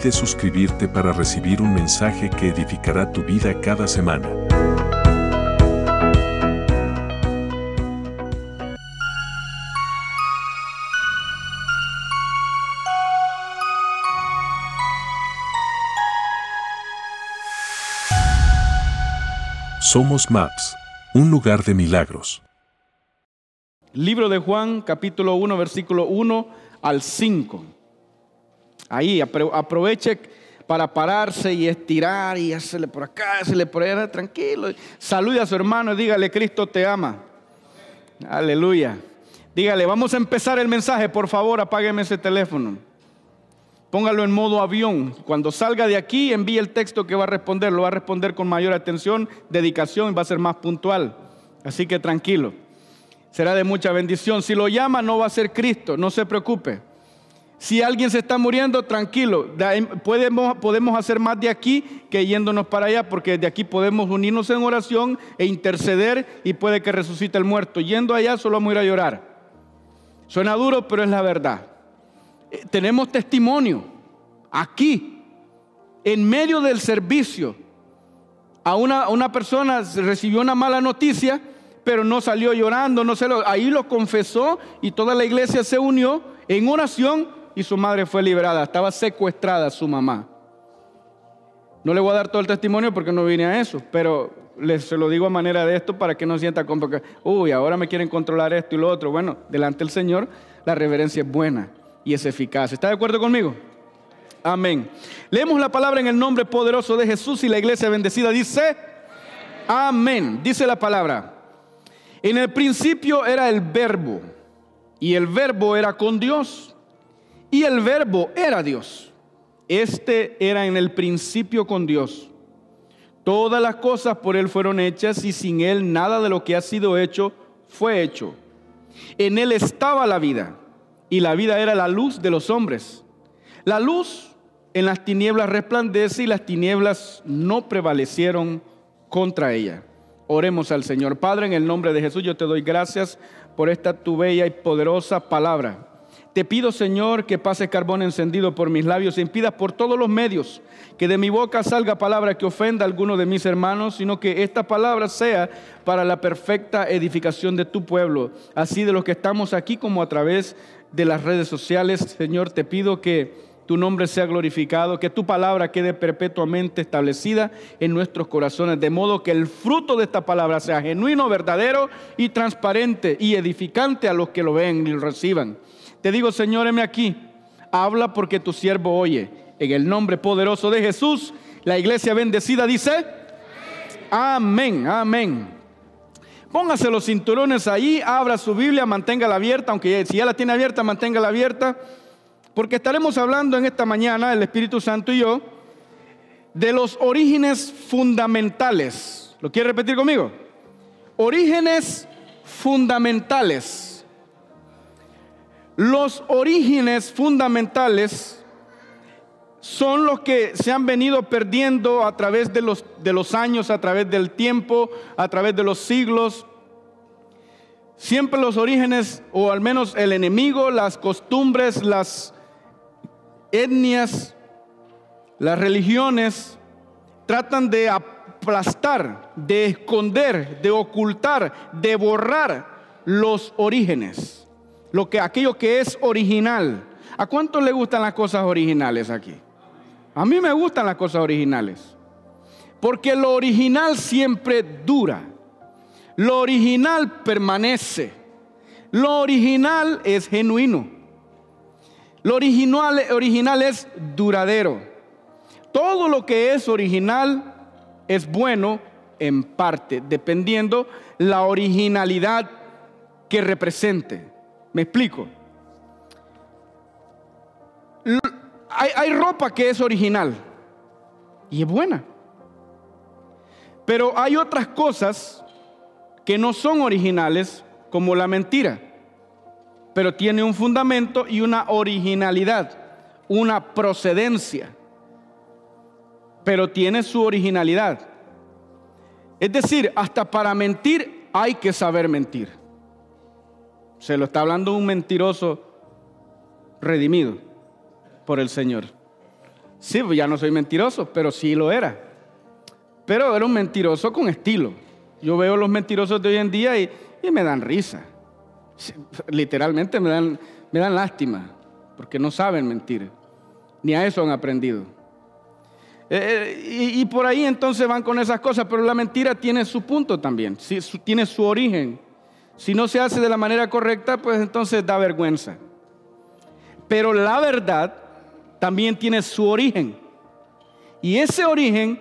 Olvides suscribirte para recibir un mensaje que edificará tu vida cada semana. Somos Maps, un lugar de milagros. Libro de Juan, capítulo 1, versículo 1 al 5. Ahí apro- aproveche para pararse y estirar y hacerle por acá, hacerle por allá, tranquilo. Salude a su hermano y dígale, Cristo te ama. Aleluya. Dígale, vamos a empezar el mensaje, por favor, apágueme ese teléfono. Póngalo en modo avión. Cuando salga de aquí, envíe el texto que va a responder. Lo va a responder con mayor atención, dedicación y va a ser más puntual. Así que tranquilo. Será de mucha bendición. Si lo llama, no va a ser Cristo. No se preocupe. Si alguien se está muriendo, tranquilo. Em, Podemos, podemos hacer más de aquí que yéndonos para allá, porque de aquí podemos unirnos en oración e interceder y puede que resucite el muerto. Yendo allá, solo vamos a ir a llorar. Suena duro, pero es la verdad. Eh, Tenemos testimonio aquí, en medio del servicio. A una, una persona recibió una mala noticia, pero no salió llorando, no se ahí lo confesó y toda la iglesia se unió en oración y su madre fue liberada. Estaba secuestrada su mamá. No le voy a dar todo el testimonio porque no vine a eso, pero les se lo digo a manera de esto para que no sienta como uy, ahora me quieren controlar esto y lo otro. Bueno, delante del Señor la reverencia es buena y es eficaz. ¿Está de acuerdo conmigo? Amén. Leemos la palabra en el nombre poderoso de Jesús y la iglesia bendecida dice, amén. Dice la palabra, en el principio era el verbo y el verbo era con Dios y el verbo era Dios. Este era en el principio con Dios. Todas las cosas por Él fueron hechas y sin Él nada de lo que ha sido hecho fue hecho. En Él estaba la vida y la vida era la luz de los hombres. La luz en las tinieblas resplandece y las tinieblas no prevalecieron contra ella. Oremos al Señor. Padre, en el nombre de Jesús yo te doy gracias por esta tu bella y poderosa palabra. Te pido, Señor, que pase carbón encendido por mis labios y impidas por todos los medios que de mi boca salga palabra que ofenda a alguno de mis hermanos, sino que esta palabra sea para la perfecta edificación de tu pueblo, así de los que estamos aquí como a través de las redes sociales. Señor, te pido que tu nombre sea glorificado, que tu palabra quede perpetuamente establecida en nuestros corazones, de modo que el fruto de esta palabra sea genuino, verdadero y transparente y edificante a los que lo ven y lo reciban. Te digo, Señor, heme aquí, habla porque tu siervo oye. En el nombre poderoso de Jesús, la iglesia bendecida dice, amén, amén. Póngase los cinturones ahí, abra su Biblia, manténgala abierta, aunque si ya la tiene abierta, manténgala abierta, porque estaremos hablando en esta mañana, el Espíritu Santo y yo, de los orígenes fundamentales. ¿Lo quiere repetir conmigo? Orígenes fundamentales. Los orígenes fundamentales son los que se han venido perdiendo a través de los, de los años, a través del tiempo, a través de los siglos. Siempre los orígenes, o al menos el enemigo, las costumbres, las etnias, las religiones, tratan de aplastar, de esconder, de ocultar, de borrar los orígenes, lo que, aquello que es original. ¿A cuántos le gustan las cosas originales aquí? A mí me gustan las cosas originales. Porque lo original siempre dura. Lo original permanece. Lo original es genuino. Lo original, original es duradero. Todo lo que es original es bueno en parte, dependiendo la originalidad que represente. ¿Me explico? Hay, hay ropa que es original y es buena. Pero hay otras cosas que no son originales, como la mentira, pero tiene un fundamento y una originalidad, una procedencia, pero tiene su originalidad. Es decir, hasta para mentir hay que saber mentir. Se lo está hablando un mentiroso redimido por el Señor. Sí, ya no soy mentiroso, pero sí lo era. Pero era un mentiroso con estilo. Yo veo los mentirosos de hoy en día y, me dan risa. Literalmente me dan, me dan lástima, porque no saben mentir. Ni a eso han aprendido. Eh, eh, y, por ahí entonces van con esas cosas, pero la mentira tiene su punto también, tiene su origen. Si no se hace de la manera correcta, pues entonces da vergüenza. Pero la verdad también tiene su origen. Y ese origen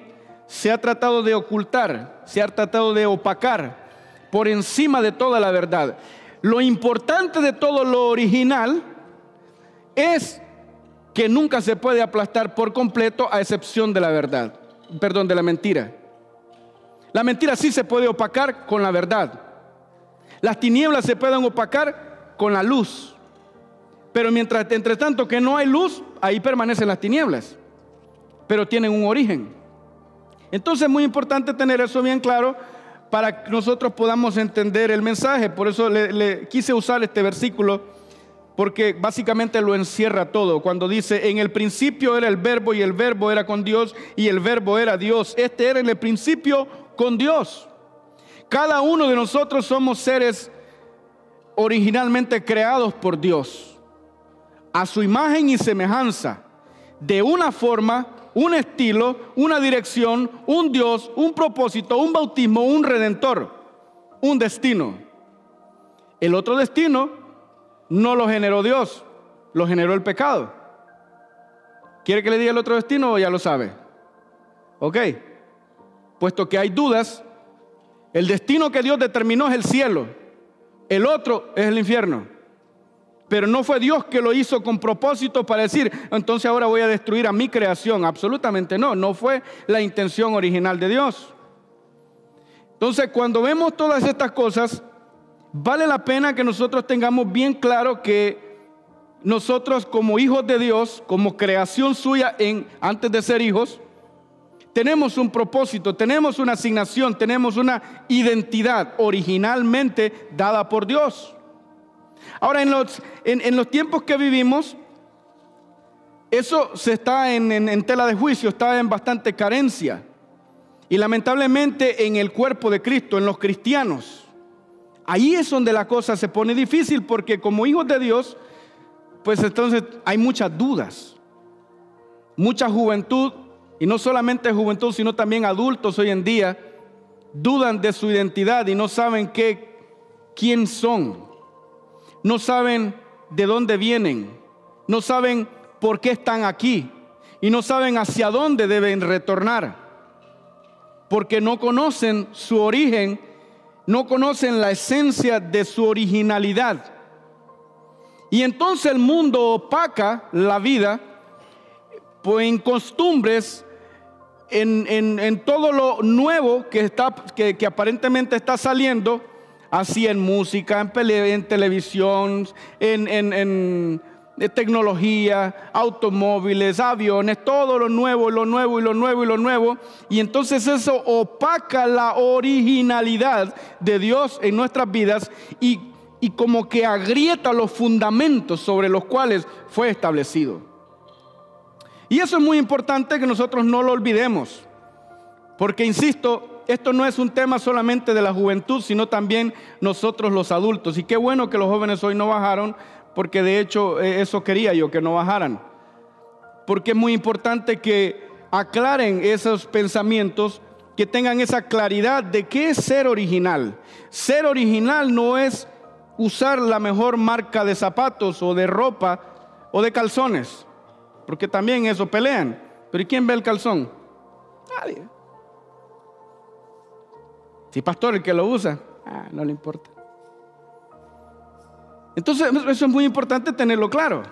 se ha tratado de ocultar, se ha tratado de opacar por encima de toda la verdad. Lo importante de todo lo original es que nunca se puede aplastar por completo a excepción de la verdad, perdón, de la mentira. La mentira sí se puede opacar con la verdad. Las tinieblas se pueden opacar con la luz. Pero mientras, entre tanto que no hay luz, ahí permanecen las tinieblas. Pero tienen un origen. Entonces es muy importante tener eso bien claro para que nosotros podamos entender el mensaje. Por eso le, quise usar este versículo, porque básicamente lo encierra todo. Cuando dice, en el principio era el verbo y el verbo era con Dios y el verbo era Dios. Este era en el principio con Dios. Cada uno de nosotros somos seres originalmente creados por Dios, a su imagen y semejanza, de una forma un estilo, una dirección, un Dios, un propósito, un bautismo, un redentor, un destino. El otro destino no lo generó Dios, lo generó el pecado. ¿Quiere que le diga el otro destino o ya lo sabe? Ok. Puesto que hay dudas, el destino que Dios determinó es el cielo, el otro es el infierno. Pero no fue Dios que lo hizo con propósito para decir, entonces ahora voy a destruir a mi creación. Absolutamente no, no fue la intención original de Dios. Entonces cuando vemos todas estas cosas, vale la pena que nosotros tengamos bien claro que nosotros como hijos de Dios, como creación suya en, antes de ser hijos, tenemos un propósito, tenemos una asignación, tenemos una identidad originalmente dada por Dios. Ahora, en los, en, los tiempos que vivimos, eso se está en, en, tela de juicio, está en bastante carencia. Y lamentablemente en el cuerpo de Cristo, en los cristianos, ahí es donde la cosa se pone difícil porque como hijos de Dios, pues entonces hay muchas dudas, mucha juventud, y no solamente juventud, sino también adultos hoy en día, dudan de su identidad y no saben qué, quién son. No saben de dónde vienen, no saben por qué están aquí. Y no saben hacia dónde deben retornar, porque no conocen su origen, no conocen la esencia de su originalidad. Y entonces el mundo opaca la vida pues, en costumbres, en, todo lo nuevo que, está, que aparentemente está saliendo, así en música, en, en televisión, en, en, tecnología, automóviles, aviones, todo lo nuevo, lo nuevo y lo nuevo y lo nuevo. Y entonces eso opaca la originalidad de Dios en nuestras vidas y, y como que agrieta los fundamentos sobre los cuales fue establecido. Y eso es muy importante que nosotros no lo olvidemos. Porque, insisto, esto no es un tema solamente de la juventud, sino también nosotros los adultos. Y qué bueno que los jóvenes hoy no bajaron, porque de hecho eh, eso quería yo, que no bajaran. Porque es muy importante que aclaren esos pensamientos, que tengan esa claridad de qué es ser original. Ser original no es usar la mejor marca de zapatos o de ropa o de calzones, porque también eso pelean. Pero ¿y quién ve el calzón? Nadie. Si pastor el que lo usa, ah, no le importa. Entonces, eso es muy importante tenerlo claro.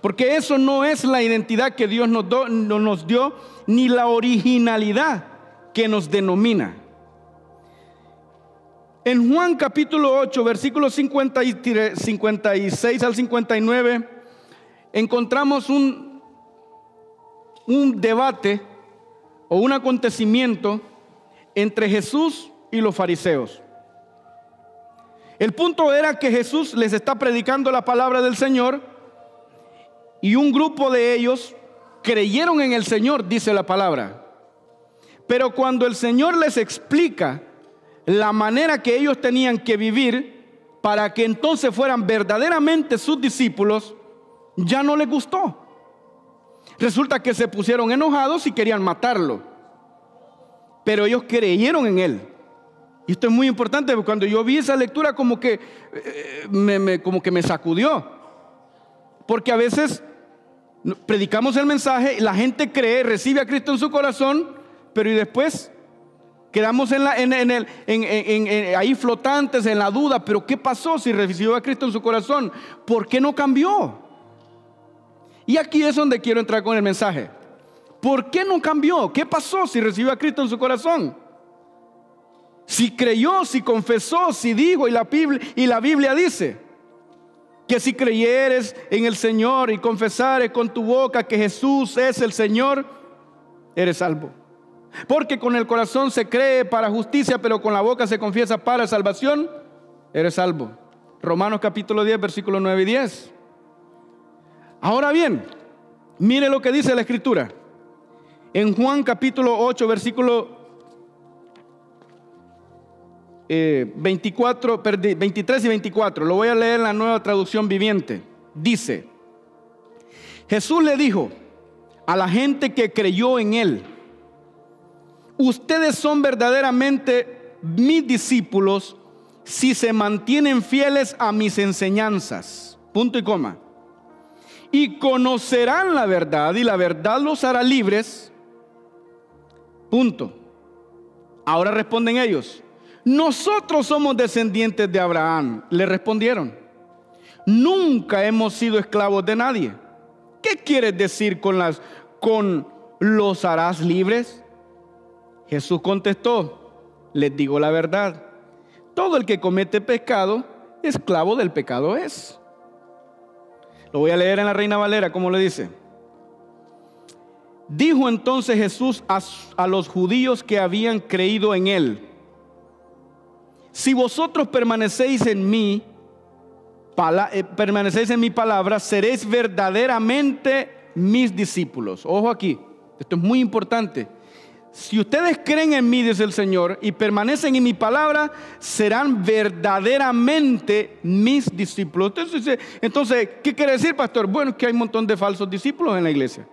Porque eso no es la identidad que Dios nos, nos dio, ni la originalidad que nos denomina. En Juan capítulo 8, versículos 56 al 59, encontramos un, un debate o un acontecimiento entre Jesús y los fariseos. El punto era que Jesús les está predicando la palabra del Señor y un grupo de ellos creyeron en el Señor, dice la palabra. Pero cuando el Señor les explica la manera que ellos tenían que vivir para que entonces fueran verdaderamente sus discípulos, ya no les gustó. Resulta que se pusieron enojados y querían matarlo. Pero ellos creyeron en él. Y esto es muy importante, cuando yo vi esa lectura como que, eh, me, como que me sacudió. Porque a veces predicamos el mensaje, la gente cree, recibe a Cristo en su corazón, pero y después quedamos en la, en, el, ahí flotantes en la duda, pero ¿qué pasó si recibió a Cristo en su corazón? ¿Por qué no cambió? Y aquí es donde quiero entrar con el mensaje. ¿Por qué no cambió? ¿Qué pasó si recibió a Cristo en su corazón? Si creyó, si confesó, si dijo, y la Biblia, dice que si creyeres en el Señor y confesares con tu boca que Jesús es el Señor, eres salvo. Porque con el corazón se cree para justicia, pero con la boca se confiesa para salvación, eres salvo. Romanos capítulo 10, versículos 9 y 10. Ahora bien, mire lo que dice la escritura. En Juan capítulo 8, versículo 24, eh, 23 y 24, lo voy a leer en la nueva traducción viviente. Dice, Jesús le dijo a la gente que creyó en él, ustedes son verdaderamente mis discípulos si se mantienen fieles a mis enseñanzas. Punto y coma. Y conocerán la verdad y la verdad los hará libres. Punto. Ahora responden ellos. Nosotros somos descendientes de Abraham, le respondieron. Nunca hemos sido esclavos de nadie. ¿Qué quieres decir con las con los harás libres? Jesús contestó, les digo la verdad. Todo el que comete pecado, esclavo del pecado es. Lo voy a leer en la Reina Valera, como le dice. Dijo entonces Jesús a, a los judíos que habían creído en él si vosotros permanecéis en mí, eh, permanecéis en mi palabra, seréis verdaderamente mis discípulos. Ojo aquí, esto es muy importante. Si ustedes creen en mí, dice el Señor, y permanecen en mi palabra, serán verdaderamente mis discípulos. Entonces, ¿qué quiere decir, pastor? Bueno, que hay un montón de falsos discípulos en la iglesia.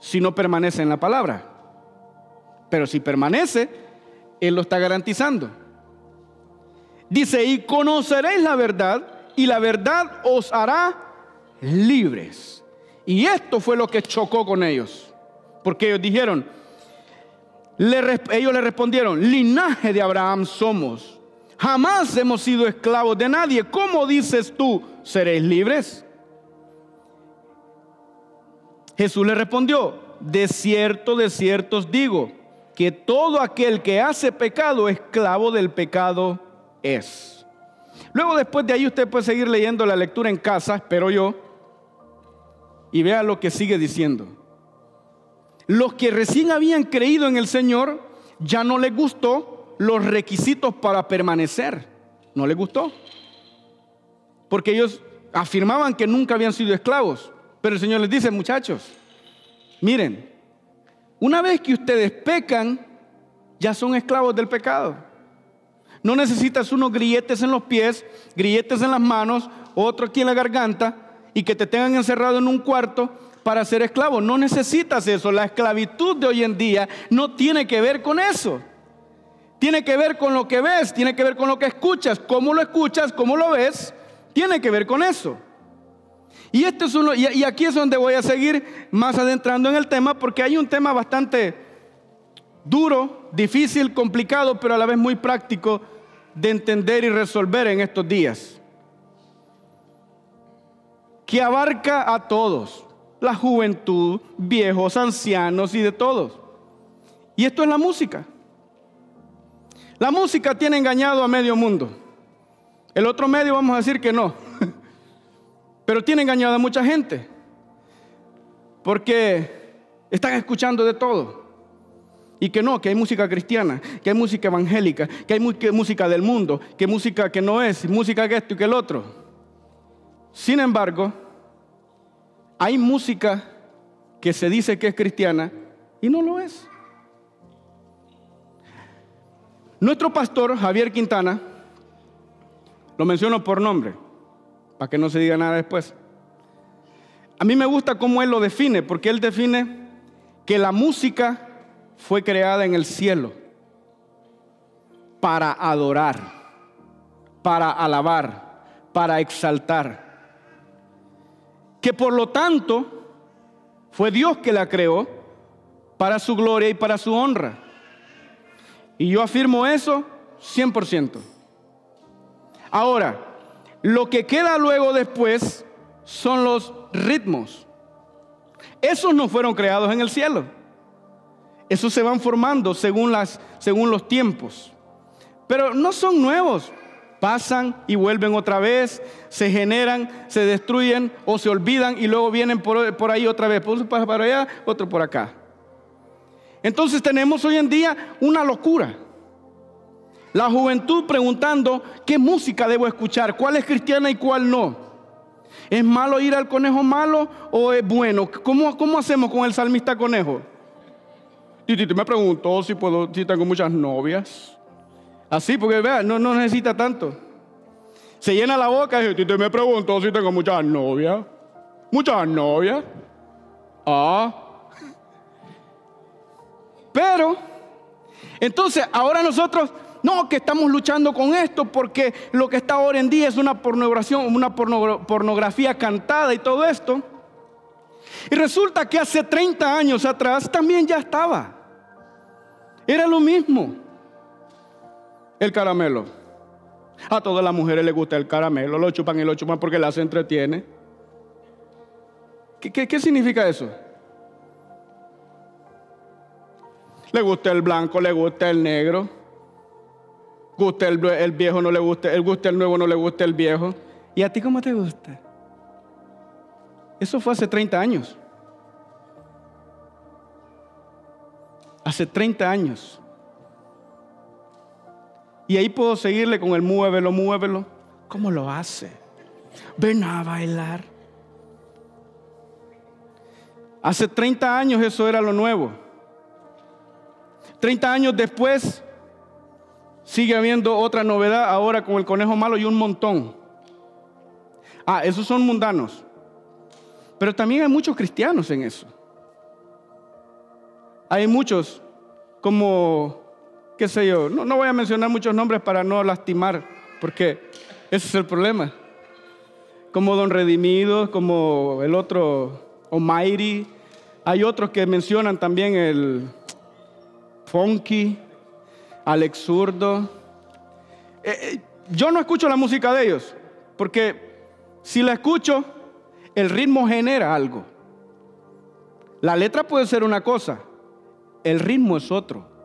Si no permanece en la palabra. Pero si permanece, él lo está garantizando. Dice, y conoceréis la verdad y la verdad os hará libres. Y esto fue lo que chocó con ellos. Porque ellos dijeron, ellos le respondieron, linaje de Abraham somos. Jamás hemos sido esclavos de nadie. ¿Cómo dices tú, seréis libres? Jesús le respondió, de cierto, de cierto os digo que todo aquel que hace pecado, esclavo del pecado es. Luego después de ahí usted puede seguir leyendo la lectura en casa, espero yo, y vea lo que sigue diciendo. Los que recién habían creído en el Señor, ya no les gustó los requisitos para permanecer. No les gustó. Porque ellos afirmaban que nunca habían sido esclavos. Pero el Señor les dice, muchachos, miren, una vez que ustedes pecan, ya son esclavos del pecado. No necesitas unos grilletes en los pies, grilletes en las manos, otro aquí en la garganta y que te tengan encerrado en un cuarto para ser esclavo. No necesitas eso. La esclavitud de hoy en día no tiene que ver con eso. Tiene que ver con lo que ves, tiene que ver con lo que escuchas, cómo lo escuchas, cómo lo ves, tiene que ver con eso. Y, este es uno, y, aquí es donde voy a seguir más adentrando en el tema, porque hay un tema bastante duro, difícil, complicado, pero a la vez muy práctico de entender y resolver en estos días. Que abarca a todos, la juventud, viejos, ancianos y de todos. Y esto es la música. La música tiene engañado a medio mundo. El otro medio vamos a decir que no. Pero tiene engañado a mucha gente. Porque están escuchando de todo. Y que no, que hay música cristiana, que hay música evangélica, que hay música del mundo, que música que no es, música que esto y que el otro. Sin embargo, hay música que se dice que es cristiana y no lo es. Nuestro pastor, Javier Quintana, lo menciono por nombre, para que no se diga nada después. A mí me gusta cómo él lo define, porque él define que la música fue creada en el cielo para adorar, para alabar, para exaltar. Que por lo tanto fue Dios que la creó para su gloria y para su honra. Y yo afirmo eso 100%. Ahora, lo que queda luego después son los ritmos. Esos no fueron creados en el cielo. Esos se van formando según, las, según los tiempos. Pero no son nuevos. Pasan y vuelven otra vez, se generan, se destruyen o se olvidan y luego vienen por, por ahí otra vez. Uno pasa para allá, otro por acá. Entonces tenemos hoy en día una locura. La juventud preguntando qué música debo escuchar, cuál es cristiana y cuál no. ¿Es malo ir al conejo malo o es bueno? ¿Cómo, cómo hacemos con el salmista conejo? Titi me preguntó si, puedo, si tengo muchas novias. Así, porque vea, no, no necesita tanto. Se llena la boca y Titi me preguntó si tengo muchas novias. Muchas novias. Ah. Pero, entonces, ahora nosotros, no, que estamos luchando con esto porque lo que está ahora en día es una pornografía, una pornografía cantada y todo esto. Y resulta que hace 30 años atrás también ya estaba. Era lo mismo. El caramelo. A todas las mujeres les gusta el caramelo, lo chupan y lo chupan porque las entretiene. ¿Qué, qué significa eso? Le gusta el blanco, le gusta el negro. Gusta el, viejo, no le gusta, el gusta el nuevo, no le gusta el viejo. ¿Y a ti cómo te gusta? Eso fue hace 30 años. Hace 30 años. Y ahí puedo seguirle con el muévelo, muévelo. ¿Cómo lo hace? Ven a bailar. Hace 30 años eso era lo nuevo. 30 años después, sigue habiendo otra novedad ahora con el conejo malo y un montón. Ah, esos son mundanos. Pero también hay muchos cristianos en eso. Hay muchos, como, qué sé yo, no, no voy a mencionar muchos nombres para no lastimar, porque ese es el problema. Como Don Redimido, como el otro Almighty. Hay otros que mencionan también el, Funky, Alex Zurdo. Eh, eh, yo no escucho la música de ellos, porque si la escucho, el ritmo genera algo. La letra puede ser una cosa, el ritmo es otro.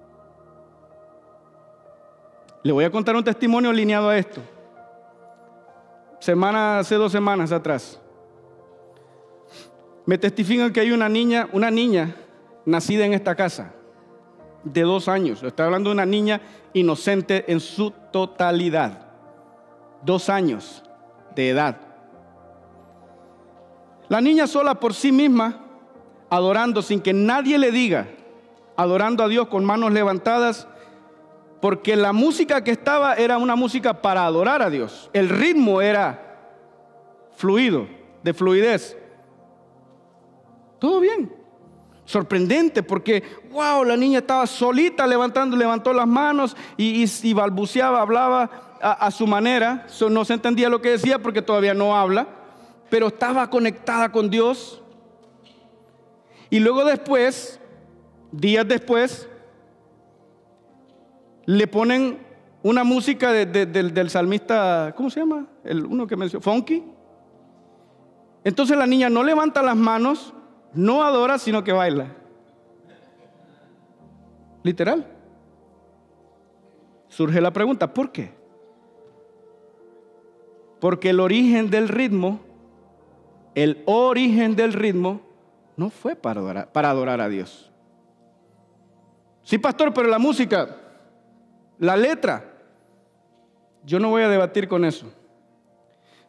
Le voy a contar un testimonio alineado a esto. Semana, hace dos semanas atrás. Me testifican que hay una niña, una niña nacida en esta casa de dos años. Estoy hablando de una niña inocente en su totalidad. Dos años de edad. La niña sola por sí misma, adorando sin que nadie le diga, adorando a Dios con manos levantadas, porque la música que estaba era una música para adorar a Dios. El ritmo era fluido, de fluidez. Todo bien sorprendente porque, wow, la niña estaba solita levantando, levantó las manos y, balbuceaba, hablaba a, su manera. no se entendía lo que decía porque todavía no habla, pero estaba conectada con Dios. Y luego después, días después, le ponen una música del salmista, ¿cómo se llama? El uno que mencionó, Funky. Entonces la niña no levanta las manos, no adora, sino que baila. Literal. Surge la pregunta, ¿por qué? Porque el origen del ritmo, el origen del ritmo, no fue para adorar, para adorar a Dios. Sí, pastor, pero la música, la letra, yo no voy a debatir con eso.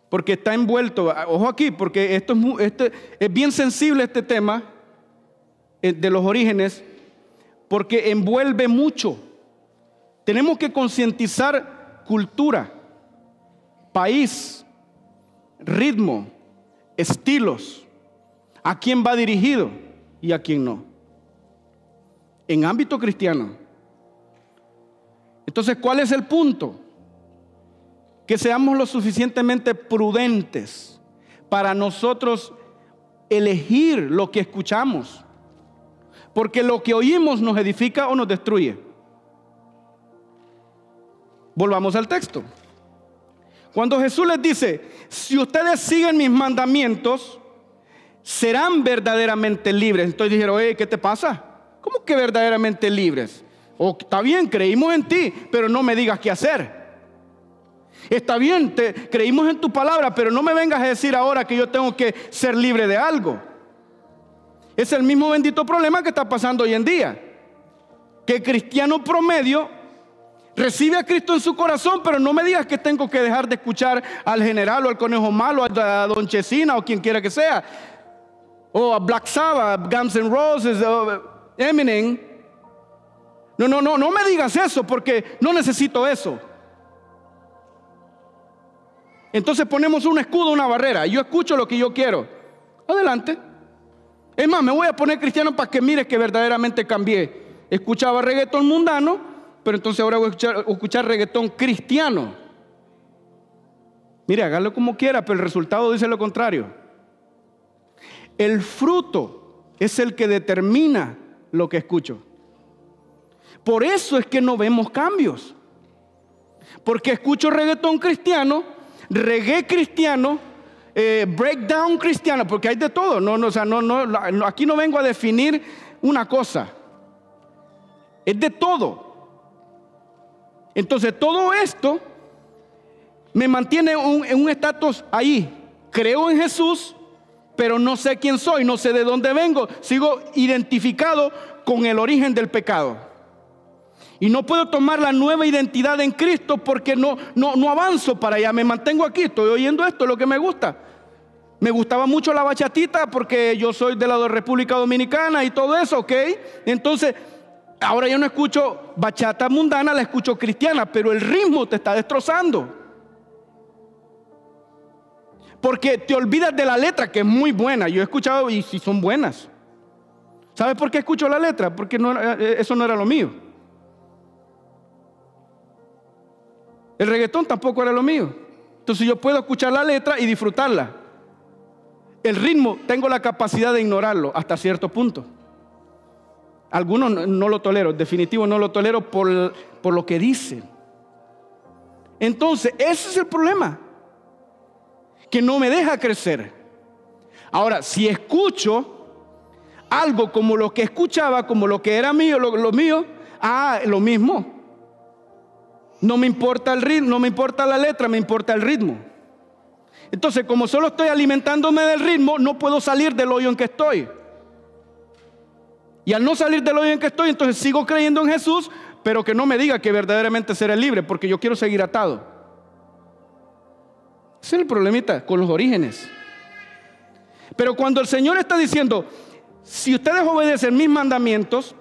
Porque está envuelto, ojo aquí, porque esto es, este, es bien sensible este tema eh, de los orígenes, porque envuelve mucho. Tenemos que concientizar cultura, país, ritmo, estilos, a quién va dirigido y a quién no. En ámbito cristiano. Entonces, ¿cuál es el punto? Que seamos lo suficientemente prudentes para nosotros elegir lo que escuchamos. Porque lo que oímos nos edifica o nos destruye. Volvamos al texto. Cuando Jesús les dice, si ustedes siguen mis mandamientos, serán verdaderamente libres. Entonces dijeron, ¿qué te pasa? ¿Cómo que verdaderamente libres? O está bien, creímos en ti, pero no me digas qué hacer. Está bien, te, creímos en tu palabra, pero no me vengas a decir ahora que yo tengo que ser libre de algo. Es el mismo bendito problema que está pasando hoy en día. Que el cristiano promedio recibe a Cristo en su corazón, pero no me digas que tengo que dejar de escuchar al general o al conejo malo, a Don Chesina o quien quiera que sea, o a Black Sabbath, Guns N' Roses, Eminem. No, no, no, no me digas eso porque no necesito eso. Entonces ponemos un escudo, una barrera. Yo escucho lo que yo quiero. Adelante. Es más, me voy a poner cristiano para que mires que verdaderamente cambié. Escuchaba reggaetón mundano, pero entonces ahora voy a escuchar, reggaetón cristiano. Mire, hágalo como quiera, pero el resultado dice lo contrario. El fruto es el que determina lo que escucho. Por eso es que no vemos cambios. Porque escucho reggaetón cristiano reggae cristiano, eh, breakdown cristiano, porque hay de todo. No, no, o sea, no, no, aquí no vengo a definir una cosa. Es de todo. Entonces todo esto me mantiene en un estatus ahí. Creo en Jesús, pero no sé quién soy, no sé de dónde vengo. Sigo identificado con el origen del pecado. Y no puedo tomar la nueva identidad en Cristo porque no, no, no avanzo para allá. Me mantengo aquí, estoy oyendo esto, es lo que me gusta. Me gustaba mucho la bachatita porque yo soy de la República Dominicana y todo eso, ¿ok? Entonces, ahora yo no escucho bachata mundana, la escucho cristiana, pero el ritmo te está destrozando. Porque te olvidas de la letra, que es muy buena. Yo he escuchado y si son buenas. ¿Sabes por qué escucho la letra? Porque eh, eso no era lo mío. El reggaetón tampoco era lo mío. Entonces yo puedo escuchar la letra y disfrutarla. El ritmo tengo la capacidad de ignorarlo hasta cierto punto. Algunos no, lo tolero, definitivo no lo tolero por, por lo que dice. Entonces, ese es el problema. Que no me deja crecer. Ahora, si escucho algo como lo que escuchaba, como lo que era mío, lo mío, ah, lo mismo. No me importa el ritmo, no me importa la letra, me importa el ritmo. Entonces, como solo estoy alimentándome del ritmo, no puedo salir del hoyo en que estoy. Y al no salir del hoyo en que estoy, entonces sigo creyendo en Jesús, pero que no me diga que verdaderamente seré libre, porque yo quiero seguir atado. Ese es el problemita con los orígenes. Pero cuando el Señor está diciendo, si ustedes obedecen mis mandamientos,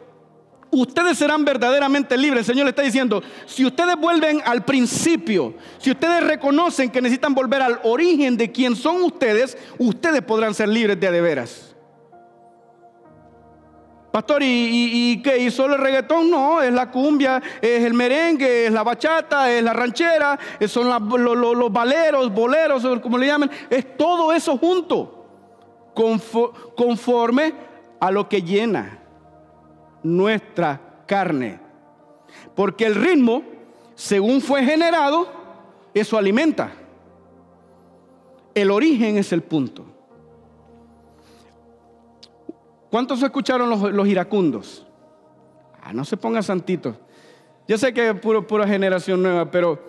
ustedes serán verdaderamente libres. El Señor le está diciendo, si ustedes vuelven al principio, si ustedes reconocen que necesitan volver al origen de quién son ustedes, ustedes podrán ser libres de de veras. Pastor, ¿y, qué? ¿Y solo el reggaetón? No, es la cumbia, es el merengue, es la bachata, es la ranchera, son los, los, baleros, boleros, como le llaman. Es todo eso junto, conforme a lo que llena nuestra carne. Porque el ritmo, según fue generado, eso alimenta. El origen es el punto. ¿Cuántos escucharon los, iracundos? Ah, no se ponga santito. Yo sé que es puro, pura generación nueva, pero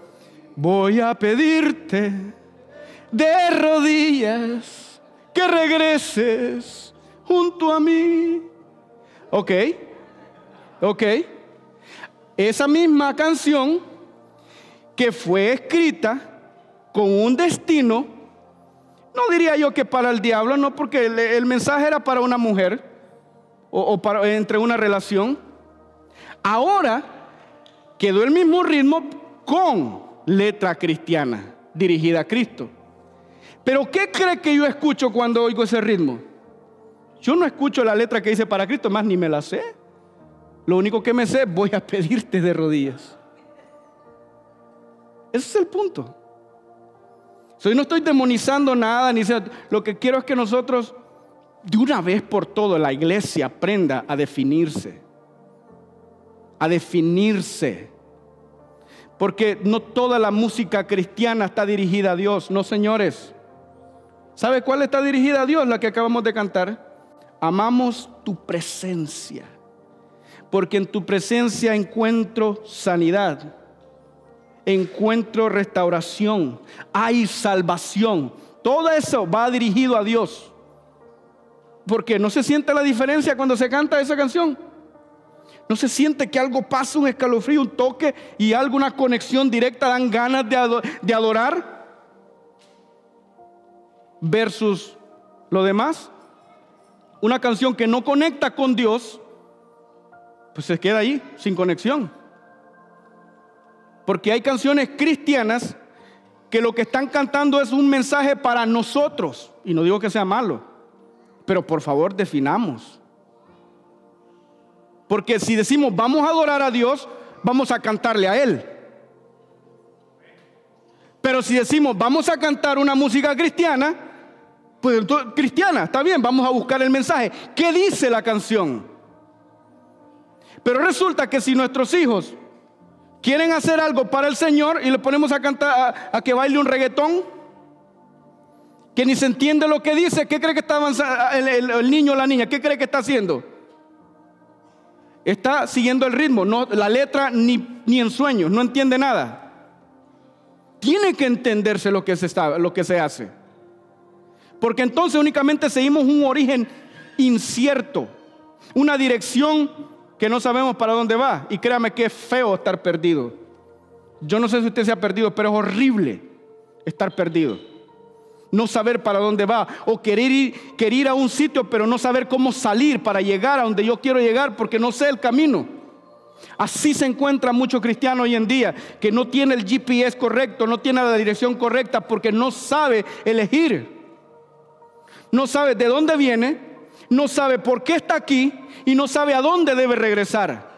voy a pedirte de rodillas que regreses junto a mí. Ok, ok. Esa misma canción que fue escrita con un destino, no diría yo que para el diablo, no, porque el, mensaje era para una mujer o, para, entre una relación. Ahora quedó el mismo ritmo con letra cristiana dirigida a Cristo. Pero ¿qué cree que yo escucho cuando oigo ese ritmo? Yo no escucho la letra que dice para Cristo, más ni me la sé. Lo único que me sé, voy a pedirte de rodillas. Ese es el punto. Soy no estoy demonizando nada, ni lo que quiero es que nosotros de una vez por todo la iglesia aprenda a definirse. A definirse. Porque no toda la música cristiana está dirigida a Dios, no señores. ¿Sabe cuál está dirigida a Dios? La que acabamos de cantar. Amamos tu presencia. Porque en tu presencia encuentro sanidad encuentro restauración, hay salvación. Todo eso va dirigido a Dios. Porque no se siente la diferencia cuando se canta esa canción. No se siente que algo pasa, un escalofrío, un toque y alguna conexión directa dan ganas de adorar versus lo demás. Una canción que no conecta con Dios, pues se queda ahí sin conexión. Porque hay canciones cristianas que lo que están cantando es un mensaje para nosotros. Y no digo que sea malo, pero por favor definamos. Porque si decimos vamos a adorar a Dios, vamos a cantarle a Él. Pero si decimos vamos a cantar una música cristiana, pues cristiana, está bien, vamos a buscar el mensaje. ¿Qué dice la canción? Pero resulta que si nuestros hijos quieren hacer algo para el Señor y le ponemos a cantar, a, que baile un reggaetón, que ni se entiende lo que dice, ¿qué cree que está avanzando el, niño o la niña? ¿Qué cree que está haciendo? Está siguiendo el ritmo, no, la letra ni, ni en sueños, no entiende nada. Tiene que entenderse lo que se, está, lo que se hace. Porque entonces únicamente seguimos un origen incierto, una dirección que no sabemos para dónde va. Y créame que es feo estar perdido. Yo no sé si usted se ha perdido, pero es horrible estar perdido. No saber para dónde va. O querer ir, a un sitio, pero no saber cómo salir para llegar a donde yo quiero llegar porque no sé el camino. Así se encuentra mucho cristiano hoy en día que no tiene el GPS correcto, no tiene la dirección correcta porque no sabe elegir. No sabe de dónde viene, no sabe por qué está aquí y no sabe a dónde debe regresar.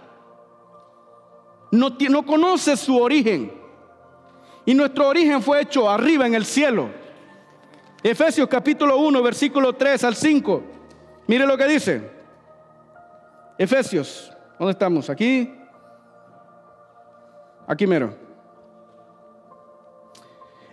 No, no conoce su origen. Y nuestro origen fue hecho arriba en el cielo. Efesios capítulo 1, versículo 3 al 5. Mire lo que dice. Efesios, ¿dónde estamos? Aquí. Aquí mero.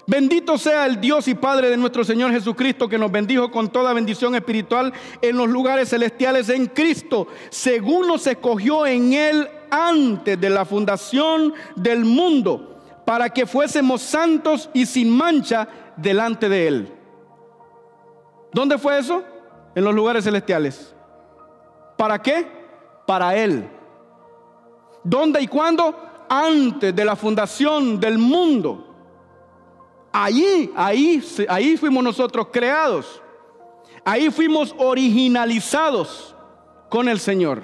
Bendito sea el Dios y Padre de nuestro Señor Jesucristo que nos bendijo con toda bendición espiritual en los lugares celestiales en Cristo, según nos escogió en Él antes de la fundación del mundo, para que fuésemos santos y sin mancha delante de Él. ¿Dónde fue eso? En los lugares celestiales. ¿Para qué? Para Él. ¿Dónde y cuándo? Antes de la fundación del mundo Allí, ahí, ahí fuimos nosotros creados. Ahí fuimos originalizados con el Señor.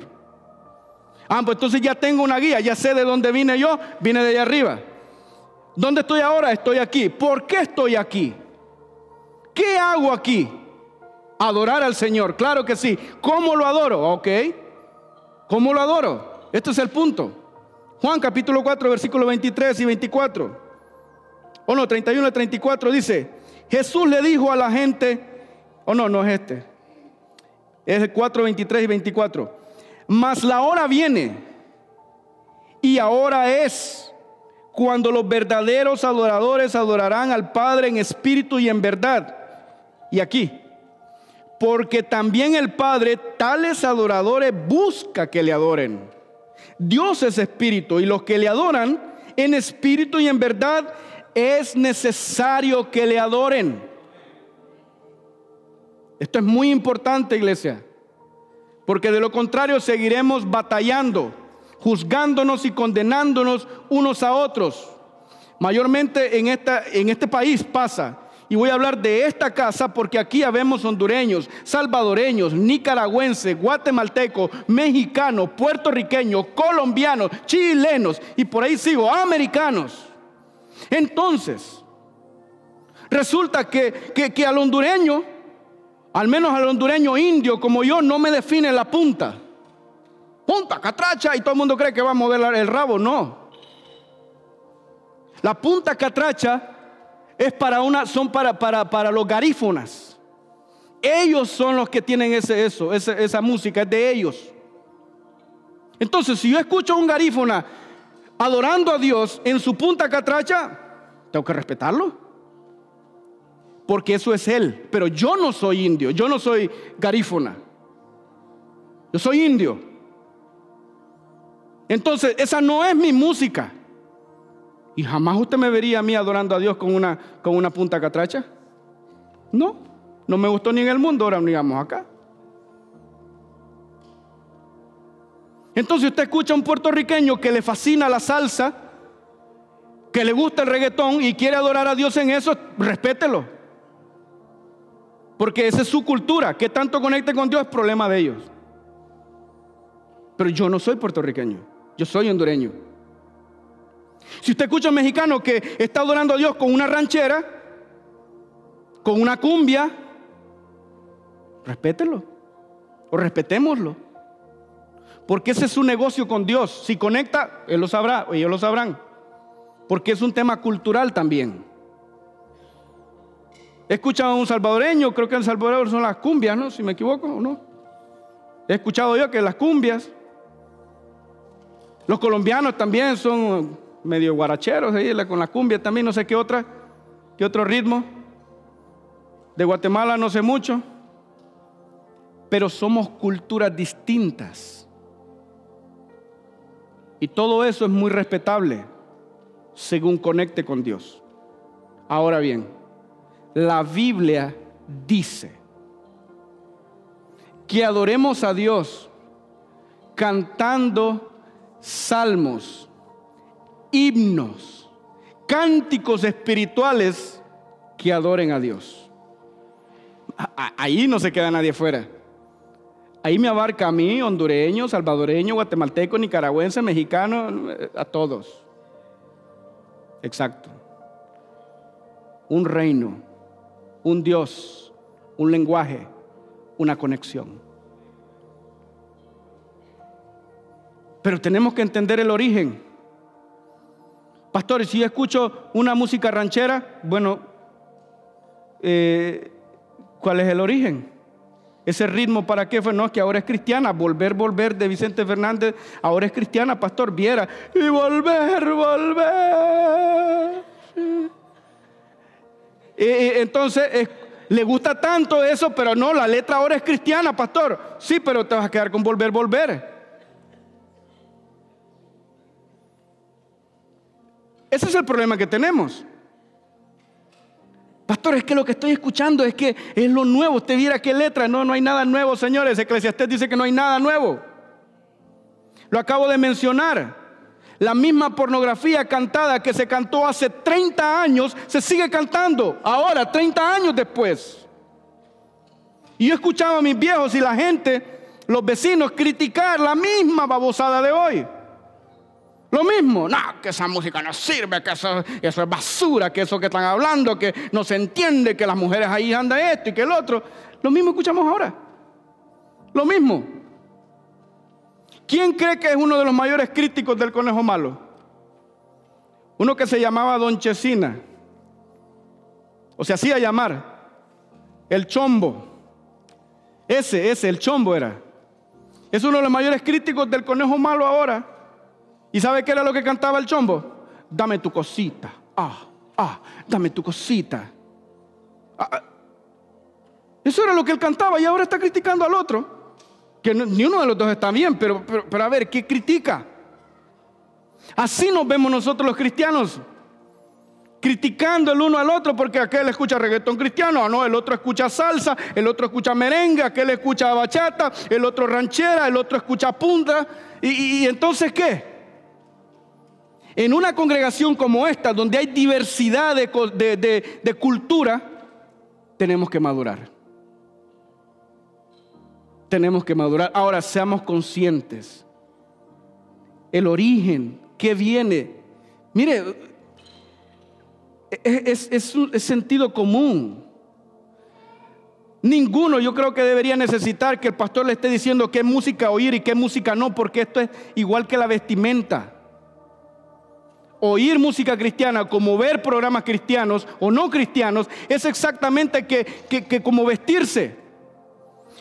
Ah, pues entonces ya tengo una guía, ya sé de dónde vine yo, vine de allá arriba. ¿Dónde estoy ahora? Estoy aquí. ¿Por qué estoy aquí? ¿Qué hago aquí? Adorar al Señor, claro que sí. ¿Cómo lo adoro? Ok. ¿Cómo lo adoro? Este es el punto. Juan capítulo 4, versículos 23 y 24. O no, 31 y 34 dice, Jesús le dijo a la gente, o no, no es este, es el 4, 23 y 24, mas la hora viene y ahora es cuando los verdaderos adoradores adorarán al Padre en espíritu y en verdad. Y aquí, porque también el Padre tales adoradores busca que le adoren. Dios es espíritu y los que le adoran en espíritu y en verdad es necesario que le adoren. Esto es muy importante, iglesia, porque de lo contrario seguiremos batallando, juzgándonos y condenándonos unos a otros. Mayormente en, esta, en este país pasa. Y voy a hablar de esta casa porque aquí habemos hondureños, salvadoreños, nicaragüenses, guatemaltecos, mexicanos, puertorriqueños, colombianos, chilenos y por ahí sigo, americanos. Entonces, resulta que, que, al hondureño, al menos al hondureño indio como yo, no me define la punta. Punta, catracha, y todo el mundo cree que va a mover el rabo. No. La punta catracha es para una, son para, para, para los garífonas. Ellos son los que tienen ese, eso, esa, esa música, es de ellos. Entonces, si yo escucho un garífona adorando a Dios en su punta catracha, tengo que respetarlo. Porque eso es Él. Pero yo no soy indio, yo no soy garífona. Yo soy indio. Entonces, esa no es mi música. Y jamás usted me vería a mí adorando a Dios con una, con una punta catracha. No, no me gustó ni en el mundo, ahora digamos acá. Entonces usted escucha a un puertorriqueño que le fascina la salsa, que le gusta el reggaetón y quiere adorar a Dios en eso, respételo. Porque esa es su cultura. Que tanto conecte con Dios es problema de ellos. Pero yo no soy puertorriqueño, yo soy hondureño. Si usted escucha a un mexicano que está adorando a Dios con una ranchera, con una cumbia, respételo o respetémoslo. Porque ese es su negocio con Dios. Si conecta, Él lo sabrá, ellos lo sabrán. Porque es un tema cultural también. He escuchado a un salvadoreño, creo que en Salvador son las cumbias, ¿no? Si me equivoco o no. He escuchado yo que las cumbias. Los colombianos también son medio guaracheros ahí, con la cumbia también, no sé qué otra, qué otro ritmo. De Guatemala no sé mucho, pero somos culturas distintas. Y todo eso es muy respetable según conecte con Dios. Ahora bien, la Biblia dice que adoremos a Dios cantando salmos himnos, cánticos espirituales que adoren a Dios. Ahí no se queda nadie fuera. Ahí me abarca a mí, hondureño, salvadoreño, guatemalteco, nicaragüense, mexicano, a todos. Exacto. Un reino, un Dios, un lenguaje, una conexión. Pero tenemos que entender el origen. Pastores, si yo escucho una música ranchera, bueno, eh, ¿cuál es el origen? Ese ritmo para qué fue, no, es que ahora es cristiana, volver, volver de Vicente Fernández, ahora es cristiana, pastor, viera, y volver, volver. entonces, le gusta tanto eso, pero no, la letra ahora es cristiana, pastor. Sí, pero te vas a quedar con volver, volver. Ese es el problema que tenemos. Pastor, es que lo que estoy escuchando es que es lo nuevo. Usted viera qué letra. No, no hay nada nuevo, señores. Eclesiastés dice que no hay nada nuevo. Lo acabo de mencionar. La misma pornografía cantada que se cantó hace 30 años se sigue cantando ahora, 30 años después. Y yo escuchaba a mis viejos y la gente, los vecinos, criticar la misma babosada de hoy. Lo mismo, no, que esa música no sirve, que eso, es basura, que eso que están hablando, que no se entiende, que las mujeres ahí andan esto y que el otro. Lo mismo escuchamos ahora. Lo mismo. ¿Quién cree que es uno de los mayores críticos del conejo malo? Uno que se llamaba Don Chesina. O se hacía llamar el chombo. Ese, ese, el chombo era. Es uno de los mayores críticos del conejo malo ahora. ¿Y sabe qué era lo que cantaba el chombo? Dame tu cosita. Ah, ah, dame tu cosita. Ah, ah. Eso era lo que él cantaba y ahora está criticando al otro. Que ni uno de los dos está bien, pero, pero, a ver, ¿qué critica? Así nos vemos nosotros los cristianos criticando el uno al otro porque aquel escucha reggaetón cristiano, no, el otro escucha salsa, el otro escucha merengue, aquel escucha bachata, el otro ranchera, el otro escucha punta. ¿Y, entonces qué? En una congregación como esta, donde hay diversidad de, de cultura, tenemos que madurar tenemos que madurar. Ahora, seamos conscientes. El origen, que viene. Mire, es, es, es, sentido común. Ninguno yo creo que debería necesitar que el pastor le esté diciendo qué música oír y qué música no, porque esto es igual que la vestimenta. Oír música cristiana como ver programas cristianos o no cristianos es exactamente que, que como vestirse.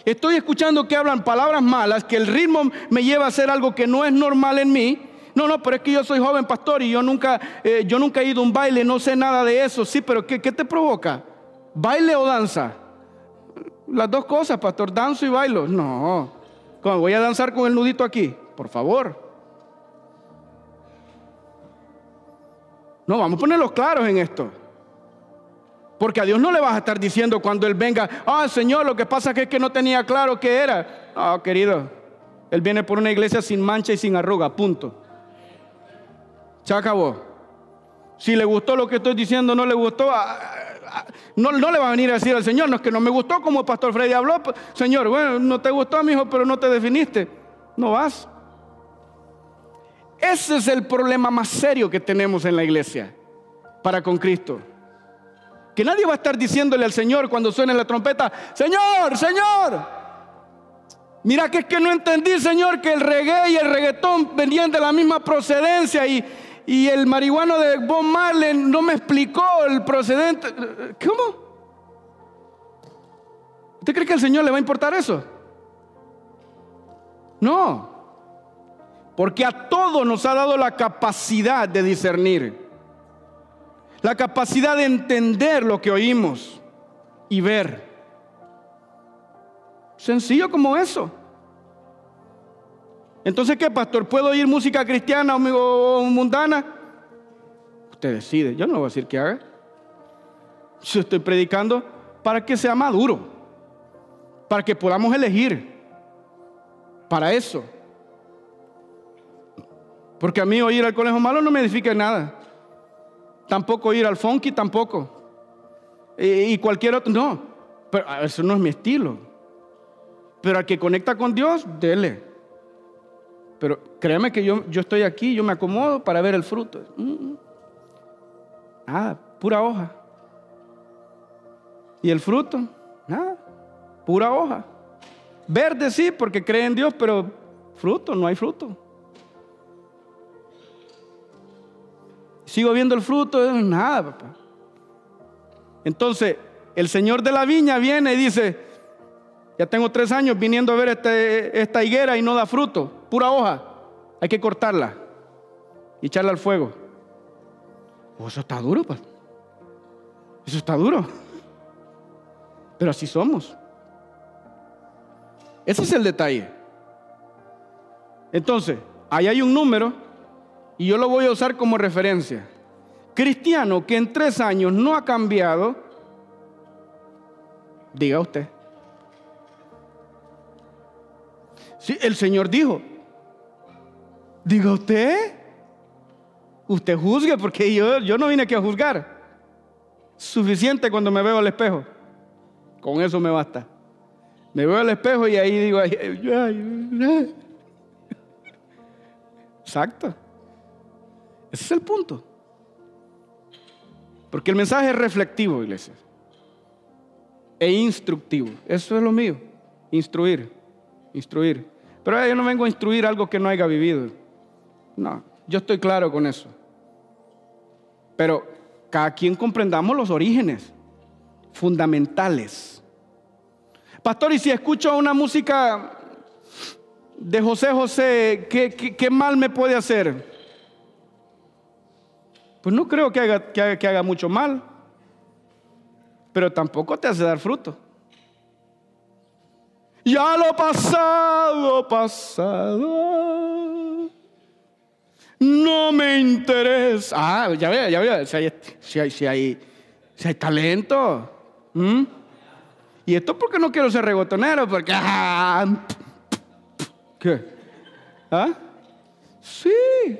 Estoy escuchando que hablan palabras malas, que el ritmo me lleva a hacer algo que no es normal en mí. No, no, pero es que yo soy joven pastor y yo nunca, eh, yo nunca he ido a un baile, no sé nada de eso. Sí, pero ¿qué, ¿qué te provoca? ¿Baile o danza? Las dos cosas, pastor, danzo y bailo. No, ¿Cómo voy a danzar con el nudito aquí, por favor. No, vamos a ponerlos claros en esto. Porque a Dios no le vas a estar diciendo cuando Él venga, ah, Señor, lo que pasa es que no tenía claro qué era. Ah, querido, Él viene por una iglesia sin mancha y sin arruga, punto. Se acabó. Si le gustó lo que estoy diciendo, no le gustó, no, no, le va a venir a decir al Señor, no es que no me gustó como pastor Freddy habló, Señor, bueno, no te gustó, mi hijo, pero no te definiste. No vas. Ese es el problema más serio que tenemos en la iglesia para con Cristo. Que nadie va a estar diciéndole al Señor cuando suene la trompeta, Señor, Señor. Mira que es que no entendí, Señor, que el reggae y el reggaetón venían de la misma procedencia y, y el marihuano de Bob Marley no me explicó el procedente. ¿Cómo? ¿Usted cree que al Señor le va a importar eso? No. Porque a todos nos ha dado la capacidad de discernir la capacidad de entender lo que oímos y ver. Sencillo como eso. Entonces, ¿qué, pastor? ¿Puedo oír música cristiana o, mundana? Usted decide. Yo no voy a decir que haga. Yo estoy predicando para que sea maduro, para que podamos elegir. Para eso. Porque a mí oír al conejo malo no me edifica nada tampoco ir al funky, tampoco. Y, cualquier otro, no. Pero eso no es mi estilo. Pero al que conecta con Dios, dele. Pero créeme que yo, yo estoy aquí, yo me acomodo para ver el fruto. Ah, pura hoja. ¿Y el fruto? Nada, pura hoja. Verde sí, porque cree en Dios, pero fruto, no hay fruto. Sigo viendo el fruto, nada, papá. Entonces, el señor de la viña viene y dice, ya tengo tres años viniendo a ver este, esta higuera y no da fruto, pura hoja, hay que cortarla y echarla al fuego. Oh, eso está duro, papá. Eso está duro. Pero así somos. Ese es el detalle. Entonces, ahí hay un número y yo lo voy a usar como referencia. Cristiano que en tres años no ha cambiado, diga usted. Sí, el Señor dijo, diga usted, usted juzgue porque yo, no vine aquí a juzgar. Suficiente cuando me veo al espejo. Con eso me basta. Me veo al espejo y ahí digo, exacto. Ese es el punto. Porque el mensaje es reflectivo, iglesia. E instructivo. Eso es lo mío. Instruir. Instruir. Pero yo no vengo a instruir algo que no haya vivido. No, yo estoy claro con eso. Pero cada quien comprendamos los orígenes fundamentales. Pastor, y si escucho una música de José José, ¿qué, qué mal me puede hacer? Pues no creo que haga, que haga, mucho mal, pero tampoco te hace dar fruto. Ya lo pasado, pasado. No me interesa. Ah, ya ve, ya ve. Si hay, si hay, si hay, si hay talento. Y esto porque no quiero ser regotonero, porque... Ah, ¿Qué? ¿Ah? Sí.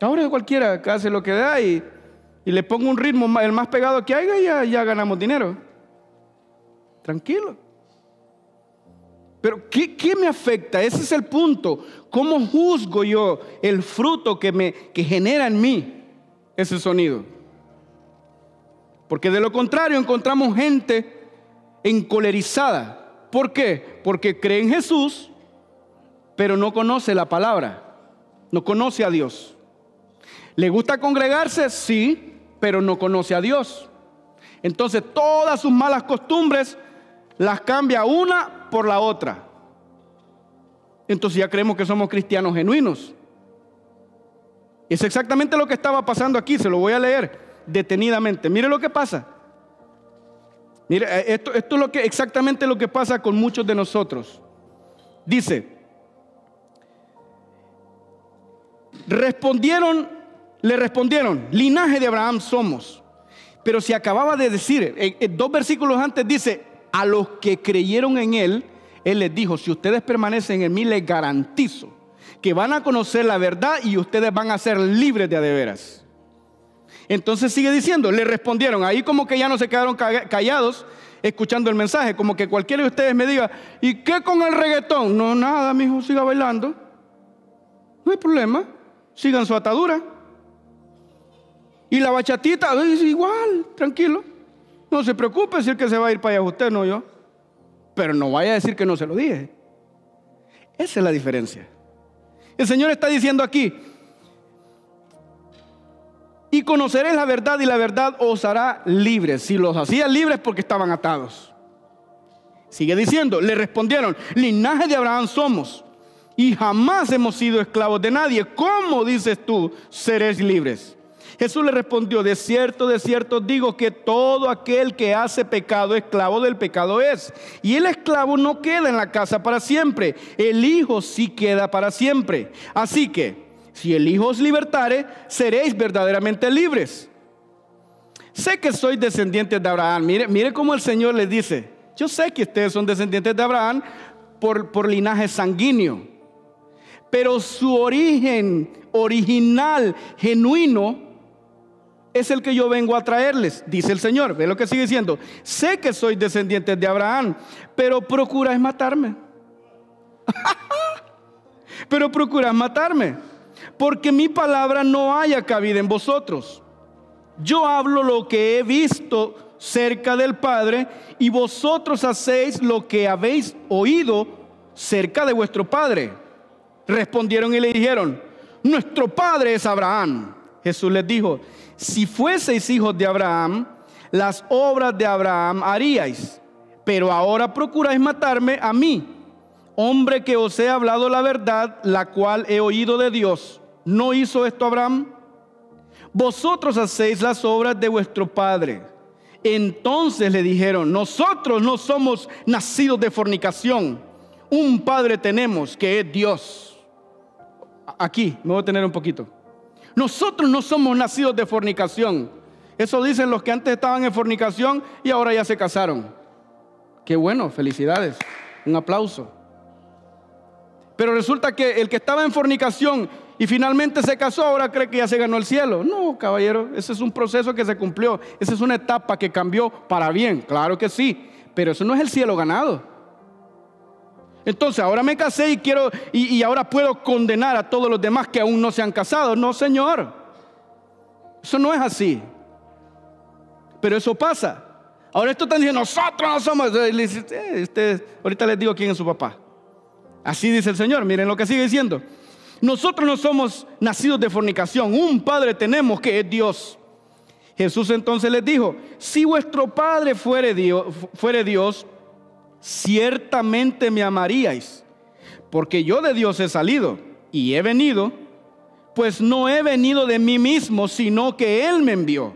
Ahora cualquiera hace lo que da y, y le pongo un ritmo el más pegado que haya y ya, ya ganamos dinero. Tranquilo. Pero ¿qué, ¿qué, me afecta? Ese es el punto. ¿Cómo juzgo yo el fruto que, me, que genera en mí ese sonido? Porque de lo contrario encontramos gente encolerizada. ¿Por qué? Porque cree en Jesús, pero no conoce la palabra, no conoce a Dios. ¿Le gusta congregarse? Sí, pero no conoce a Dios. Entonces todas sus malas costumbres las cambia una por la otra. Entonces ya creemos que somos cristianos genuinos. Es exactamente lo que estaba pasando aquí, se lo voy a leer detenidamente. Mire lo que pasa. Mire, eh, esto, esto es lo que, exactamente lo que pasa con muchos de nosotros. Dice, respondieron, le respondieron, linaje de Abraham somos. Pero si acababa de decir, dos versículos antes dice, a los que creyeron en él, él les dijo, si ustedes permanecen en mí, les garantizo que van a conocer la verdad y ustedes van a ser libres de adeveras. Entonces sigue diciendo, le respondieron, ahí como que ya no se quedaron callados escuchando el mensaje, como que cualquiera de ustedes me diga, ¿y qué con el reggaetón? No, nada, mi hijo, siga bailando. No hay problema, sigan su atadura. Y la bachatita, es igual, tranquilo. No se preocupe si el que se va a ir para allá usted, no yo. Pero no vaya a decir que no se lo dije. Esa es la diferencia. El Señor está diciendo aquí, y conoceréis la verdad y la verdad os hará libres. Si los hacía libres porque estaban atados. Sigue diciendo, le respondieron, linaje de Abraham somos y jamás hemos sido esclavos de nadie. ¿Cómo dices tú, seréis libres? Jesús le respondió, de cierto, de cierto digo que todo aquel que hace pecado, esclavo del pecado es. Y el esclavo no queda en la casa para siempre, el Hijo sí queda para siempre. Así que si el Hijo os libertare, seréis verdaderamente libres. Sé que sois descendientes de Abraham. Mire, mire cómo el Señor les dice. Yo sé que ustedes son descendientes de Abraham por, por linaje sanguíneo. Pero su origen original, genuino, es el que yo vengo a traerles, dice el Señor. Ve lo que sigue diciendo. Sé que sois descendientes de Abraham, pero procuráis matarme. pero procuráis matarme porque mi palabra no haya cabida en vosotros. Yo hablo lo que he visto cerca del Padre y vosotros hacéis lo que habéis oído cerca de vuestro Padre. Respondieron y le dijeron, nuestro Padre es Abraham. Jesús les dijo, si fueseis hijos de Abraham, las obras de Abraham haríais, pero ahora procuráis matarme a mí, hombre que os he hablado la verdad, la cual he oído de Dios. ¿No hizo esto Abraham? Vosotros hacéis las obras de vuestro padre. Entonces le dijeron, nosotros no somos nacidos de fornicación. Un padre tenemos que es Dios. Aquí, me voy a tener un poquito. Nosotros no somos nacidos de fornicación. Eso dicen los que antes estaban en fornicación y ahora ya se casaron. Qué bueno, felicidades. Un aplauso. Pero resulta que el que estaba en fornicación y finalmente se casó, ahora cree que ya se ganó el cielo. No, caballero, ese es un proceso que se cumplió. Esa es una etapa que cambió para bien, claro que sí, pero eso no es el cielo ganado. Entonces, ahora me casé y quiero, y, ahora puedo condenar a todos los demás que aún no se han casado. No, Señor. Eso no es así. Pero eso pasa. Ahora esto están diciendo, nosotros no somos. Eh, ahorita les digo quién es su papá. Así dice el Señor. Miren lo que sigue diciendo. Nosotros no somos nacidos de fornicación, un Padre tenemos que es Dios. Jesús entonces les dijo, si vuestro Padre fuere Dios, fuere Dios, ciertamente me amaríais, porque yo de Dios he salido y he venido, pues no he venido de mí mismo, sino que Él me envió.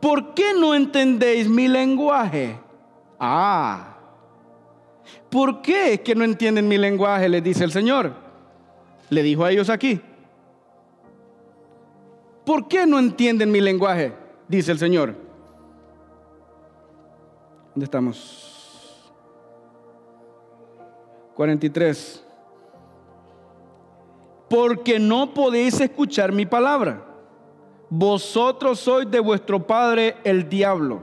¿Por qué no entendéis mi lenguaje? Ah, ¿por qué es que no entienden mi lenguaje? Les dice el Señor. Le dijo a ellos aquí. ¿Por qué no entienden mi lenguaje? Dice el Señor. ¿Dónde estamos? 43. Porque no podéis escuchar mi palabra. Vosotros sois de vuestro padre el diablo.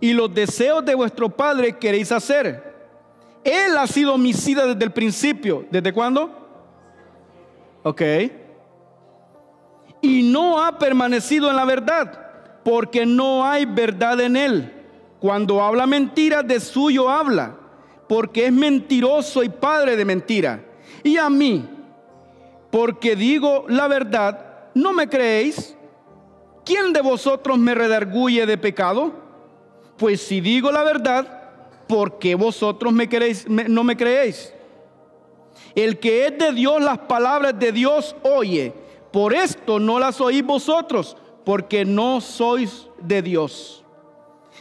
Y los deseos de vuestro padre queréis hacer. Él ha sido homicida desde el principio. ¿Desde cuándo? Ok. Y no ha permanecido en la verdad, porque no hay verdad en él. Cuando habla mentira, de suyo habla, porque es mentiroso y padre de mentira. Y a mí, porque digo la verdad, ¿no me creéis? ¿Quién de vosotros me redarguye de pecado? Pues si digo la verdad, ¿por qué vosotros me queréis, no me creéis? El que es de Dios, las palabras de Dios oye. Por esto no las oís vosotros, porque no sois de Dios.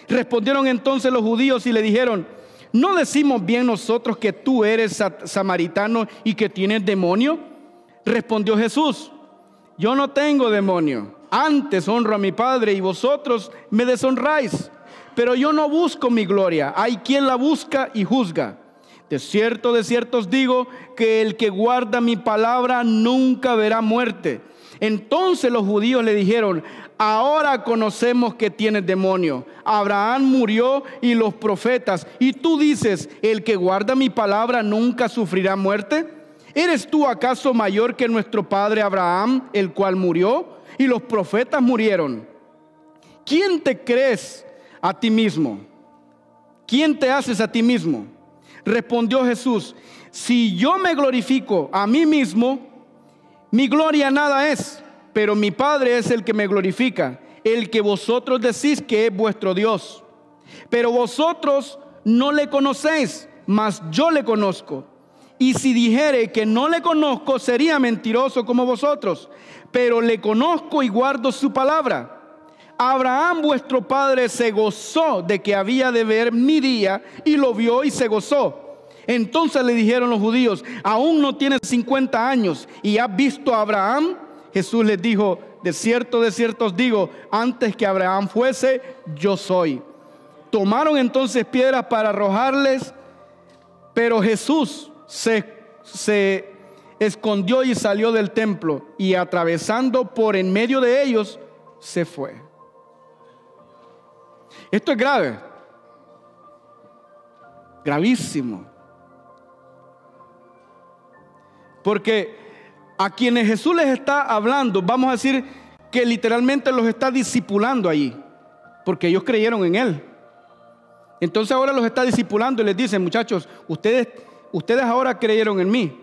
Respondieron entonces los judíos y le dijeron, ¿no decimos bien nosotros que tú eres samaritano y que tienes demonio? Respondió Jesús, yo no tengo demonio, antes honro a mi Padre y vosotros me deshonráis, pero yo no busco mi gloria, hay quien la busca y juzga. De cierto, de cierto os digo que el que guarda mi palabra nunca verá muerte. Entonces los judíos le dijeron, ahora conocemos que tienes demonio. Abraham murió y los profetas. Y tú dices, el que guarda mi palabra nunca sufrirá muerte. ¿Eres tú acaso mayor que nuestro padre Abraham, el cual murió? Y los profetas murieron. ¿Quién te crees a ti mismo? ¿Quién te haces a ti mismo? Respondió Jesús, si yo me glorifico a mí mismo, mi gloria nada es, pero mi Padre es el que me glorifica, el que vosotros decís que es vuestro Dios. Pero vosotros no le conocéis, mas yo le conozco. Y si dijere que no le conozco, sería mentiroso como vosotros, pero le conozco y guardo su palabra. Abraham vuestro padre se gozó de que había de ver mi día y lo vio y se gozó. Entonces le dijeron los judíos, aún no tienes 50 años y has visto a Abraham. Jesús les dijo, de cierto, de cierto os digo, antes que Abraham fuese, yo soy. Tomaron entonces piedras para arrojarles, pero Jesús se, se escondió y salió del templo y atravesando por en medio de ellos, se fue. Esto es grave, gravísimo. Porque a quienes Jesús les está hablando, vamos a decir que literalmente los está discipulando allí, porque ellos creyeron en Él. Entonces ahora los está discipulando y les dice, muchachos, ustedes, ustedes ahora creyeron en mí.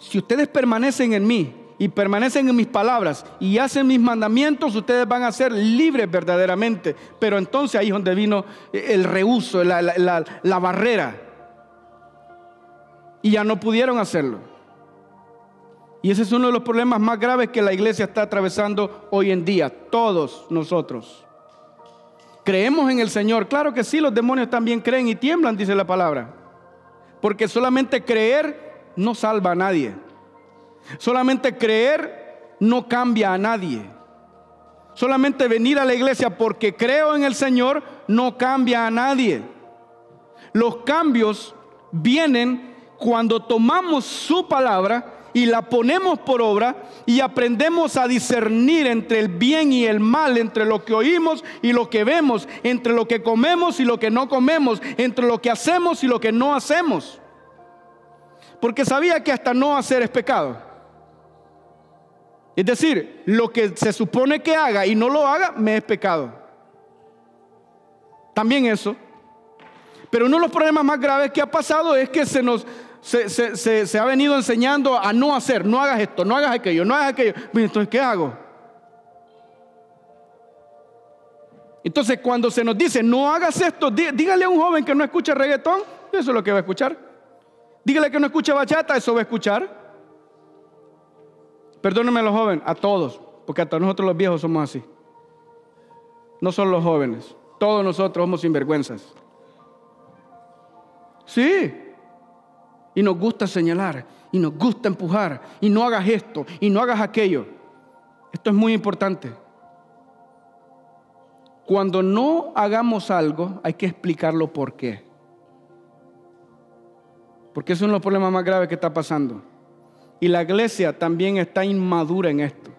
Si ustedes permanecen en mí y permanecen en mis palabras y hacen mis mandamientos, ustedes van a ser libres verdaderamente. Pero entonces ahí es donde vino el rehuso, la, la barrera. Y ya no pudieron hacerlo. Y ese es uno de los problemas más graves que la iglesia está atravesando hoy en día, todos nosotros. ¿Creemos en el Señor? Claro que sí, los demonios también creen y tiemblan, dice la palabra. Porque solamente creer no salva a nadie. Solamente creer no cambia a nadie. Solamente venir a la iglesia porque creo en el Señor no cambia a nadie. Los cambios vienen cuando tomamos su palabra y la ponemos por obra y aprendemos a discernir entre el bien y el mal, entre lo que oímos y lo que vemos, entre lo que comemos y lo que no comemos, entre lo que hacemos y lo que no hacemos. Porque sabía que hasta no hacer es pecado. Es decir, lo que se supone que haga y no lo haga, me es pecado. También eso. Pero uno de los problemas más graves que ha pasado es que se nos, se, ha venido enseñando a no hacer, no hagas esto, no hagas aquello, no hagas aquello. Entonces, ¿qué hago? Entonces, cuando se nos dice, no hagas esto, dígale a un joven que no escucha reggaetón, eso es lo que va a escuchar. Dígale que no escucha bachata, eso va a escuchar. Perdónenme a los jóvenes, a todos, porque hasta nosotros los viejos somos así. No son los jóvenes, todos nosotros somos sinvergüenzas. Sí, y nos gusta señalar y nos gusta empujar y no hagas esto y no hagas aquello. Esto es muy importante. Cuando no hagamos algo, hay que explicarlo por qué. Porque es uno de los problemas más graves que está pasando. Y la iglesia también está inmadura en esto.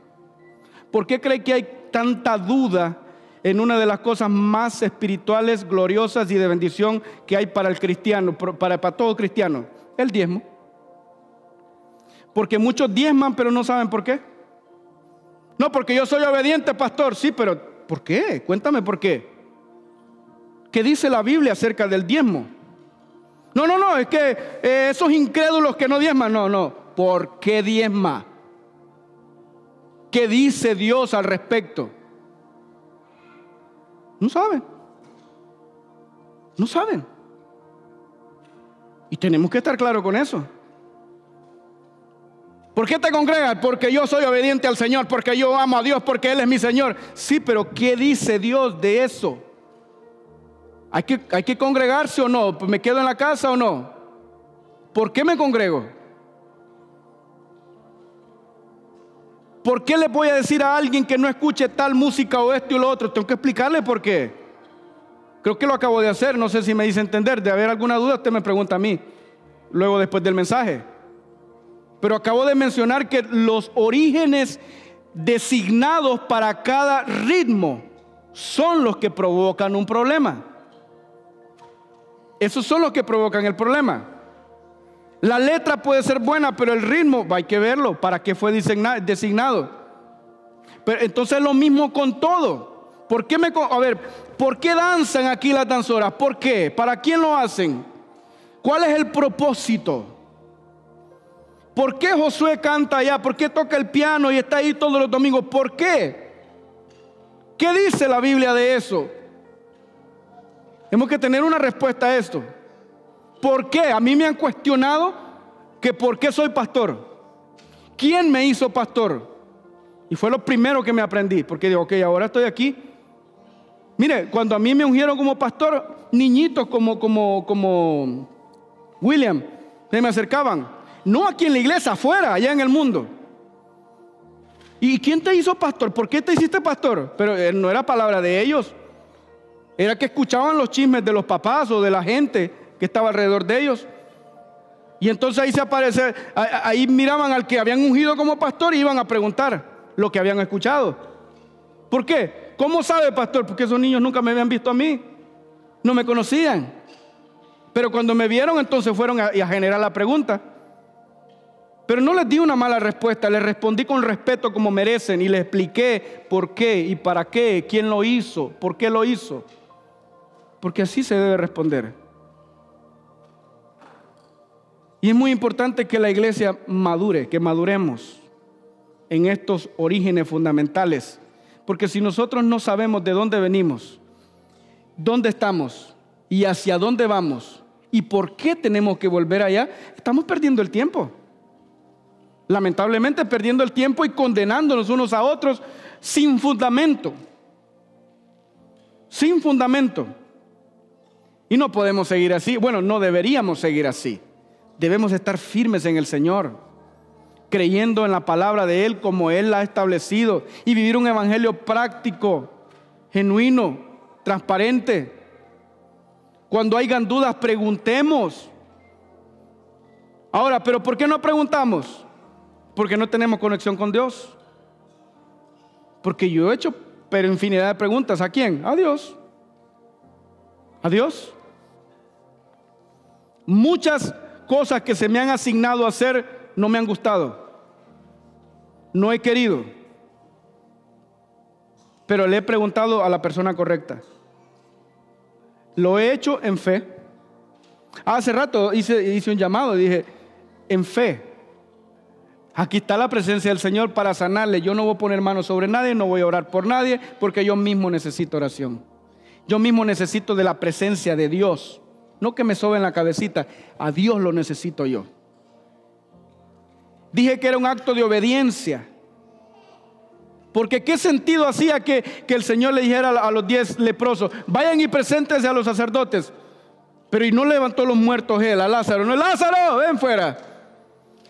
¿Por qué cree que hay tanta duda en una de las cosas más espirituales, gloriosas y de bendición que hay para el cristiano, para, para todo cristiano? El diezmo. Porque muchos diezman, pero no saben por qué. No, porque yo soy obediente, pastor. Sí, pero ¿por qué? Cuéntame por qué. ¿Qué dice la Biblia acerca del diezmo? No, no, no, es que eh, esos incrédulos que no diezman, no, no. ¿Por qué diezma? ¿Qué dice Dios al respecto? No saben. No saben. Y tenemos que estar claros con eso. ¿Por qué te congregas? Porque yo soy obediente al Señor, porque yo amo a Dios, porque Él es mi Señor. Sí, pero ¿qué dice Dios de eso? ¿Hay que, hay que congregarse o no? ¿Me quedo en la casa o no? ¿Por qué me congrego? ¿Por qué le voy a decir a alguien que no escuche tal música o esto y lo otro? Tengo que explicarle por qué. Creo que lo acabo de hacer, no sé si me dice entender. De haber alguna duda, usted me pregunta a mí, luego después del mensaje. Pero acabo de mencionar que los orígenes designados para cada ritmo son los que provocan un problema. Esos son los que provocan el problema. La letra puede ser buena, pero el ritmo hay que verlo para qué fue designado. Pero entonces es lo mismo con todo. ¿Por qué me a ver, ¿por qué danzan aquí las danzoras? ¿Por qué? ¿Para quién lo hacen? ¿Cuál es el propósito? ¿Por qué Josué canta allá? ¿Por qué toca el piano y está ahí todos los domingos? ¿Por qué? ¿Qué dice la Biblia de eso? Hemos que tener una respuesta a esto. ¿Por qué? A mí me han cuestionado que por qué soy pastor. ¿Quién me hizo pastor? Y fue lo primero que me aprendí, porque digo, ok, ahora estoy aquí. Mire, cuando a mí me ungieron como pastor, niñitos como, como, como William, se me acercaban. No aquí en la iglesia, afuera, allá en el mundo. ¿Y quién te hizo pastor? ¿Por qué te hiciste pastor? Pero eh, no era palabra de ellos. Era que escuchaban los chismes de los papás o de la gente que estaba alrededor de ellos. Y entonces ahí se aparece, ahí miraban al que habían ungido como pastor y iban a preguntar lo que habían escuchado. ¿Por qué? ¿Cómo sabe, pastor? Porque esos niños nunca me habían visto a mí. No me conocían. Pero cuando me vieron, entonces fueron a, generar la pregunta. Pero no les di una mala respuesta, les respondí con respeto como merecen y les expliqué por qué y para qué, quién lo hizo, por qué lo hizo. Porque así se debe responder. Y es muy importante que la iglesia madure, que maduremos en estos orígenes fundamentales. Porque si nosotros no sabemos de dónde venimos, dónde estamos y hacia dónde vamos y por qué tenemos que volver allá, estamos perdiendo el tiempo. Lamentablemente perdiendo el tiempo y condenándonos unos a otros sin fundamento. Sin fundamento. Y no podemos seguir así. Bueno, no deberíamos seguir así. Debemos estar firmes en el Señor, creyendo en la palabra de Él como Él la ha establecido y vivir un evangelio práctico, genuino, transparente. Cuando hayan dudas, preguntemos. Ahora, pero ¿por qué no preguntamos? Porque no tenemos conexión con Dios. Porque yo he hecho pero infinidad de preguntas. ¿A quién? A Dios. A Dios. Muchas cosas que se me han asignado a hacer no me han gustado. No he querido. Pero le he preguntado a la persona correcta. Lo he hecho en fe. Hace rato hice, hice un llamado dije, en fe. Aquí está la presencia del Señor para sanarle. Yo no voy a poner manos sobre nadie, no voy a orar por nadie, porque yo mismo necesito oración. Yo mismo necesito de la presencia de Dios. No que me sobe en la cabecita, a Dios lo necesito yo. Dije que era un acto de obediencia. Porque qué sentido hacía que, que el Señor le dijera a los diez leprosos, vayan y preséntense a los sacerdotes. Pero y no levantó los muertos él, a Lázaro. No, Lázaro, ven fuera.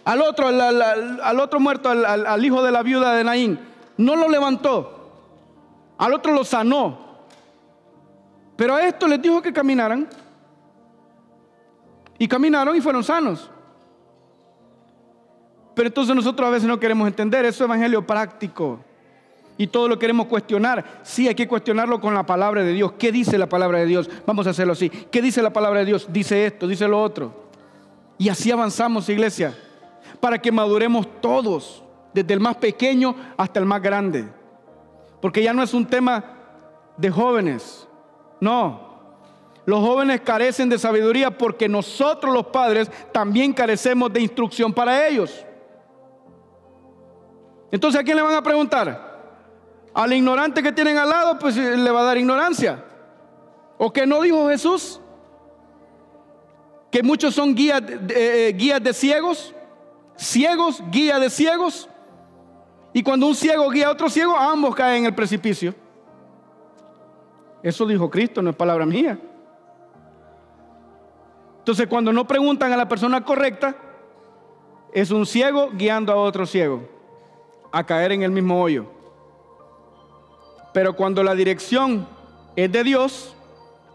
Al otro, al, otro muerto, al, hijo de la viuda de Naín. No lo levantó. Al otro lo sanó. Pero a esto les dijo que caminaran. Y caminaron y fueron sanos. Pero entonces nosotros a veces no queremos entender, eso es evangelio práctico. Y todo lo queremos cuestionar. Sí, hay que cuestionarlo con la palabra de Dios. ¿Qué dice la palabra de Dios? Vamos a hacerlo así. ¿Qué dice la palabra de Dios? Dice esto, dice lo otro. Y así avanzamos, iglesia, para que maduremos todos, desde el más pequeño hasta el más grande. Porque ya no es un tema de jóvenes. No, los jóvenes carecen de sabiduría porque nosotros los padres también carecemos de instrucción para ellos. Entonces, ¿a quién le van a preguntar? Al ignorante que tienen al lado, pues eh, le va a dar ignorancia. ¿O que no dijo Jesús? Que muchos son guías, eh, guías de ciegos, ciegos, guía de ciegos. Y cuando un ciego guía a otro ciego, ambos caen en el precipicio. Eso dijo Cristo, no es palabra mía. Entonces, cuando no preguntan a la persona correcta, es un ciego guiando a otro ciego a caer en el mismo hoyo. Pero cuando la dirección es de Dios,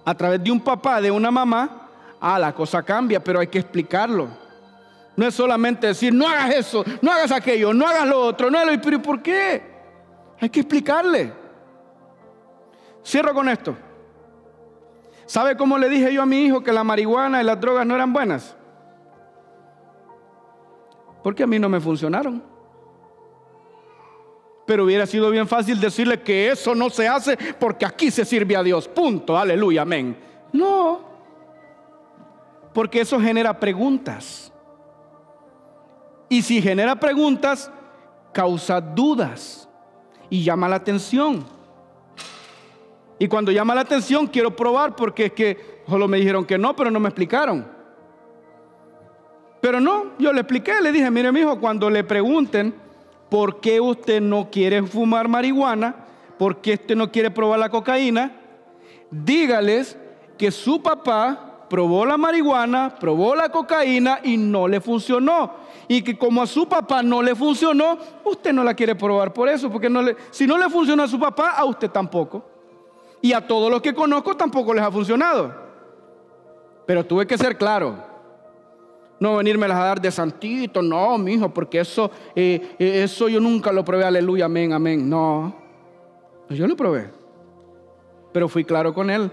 a través de un papá, de una mamá, ah, la cosa cambia, pero hay que explicarlo. No es solamente decir, no hagas eso, no hagas aquello, no hagas lo otro, no lo pero ¿por qué? Hay que explicarle. Cierro con esto. ¿Sabe cómo le dije yo a mi hijo que la marihuana y las drogas no eran buenas? Porque a mí no me funcionaron. Pero hubiera sido bien fácil decirle que eso no se hace porque aquí se sirve a Dios. Punto. Aleluya, amén. No. Porque eso genera preguntas. Y si genera preguntas, causa dudas y llama la atención. Y cuando llama la atención, quiero probar porque es que solo me dijeron que no, pero no me explicaron. Pero no, yo le expliqué, le dije, mire, mi hijo, cuando le pregunten, ¿por qué usted no quiere fumar marihuana? ¿Por qué usted no quiere probar la cocaína? Dígales que su papá probó la marihuana, probó la cocaína y no le funcionó. Y que como a su papá no le funcionó, usted no la quiere probar por eso, porque si no le funcionó a su papá, a usted tampoco. Y a todos los que conozco tampoco les ha funcionado. Pero tuve que ser claro. No venirme a dar de santito, no, mi hijo, porque eso, eh, eh, eso yo nunca lo probé, aleluya, amén, amén. No, yo lo probé, pero fui claro con él.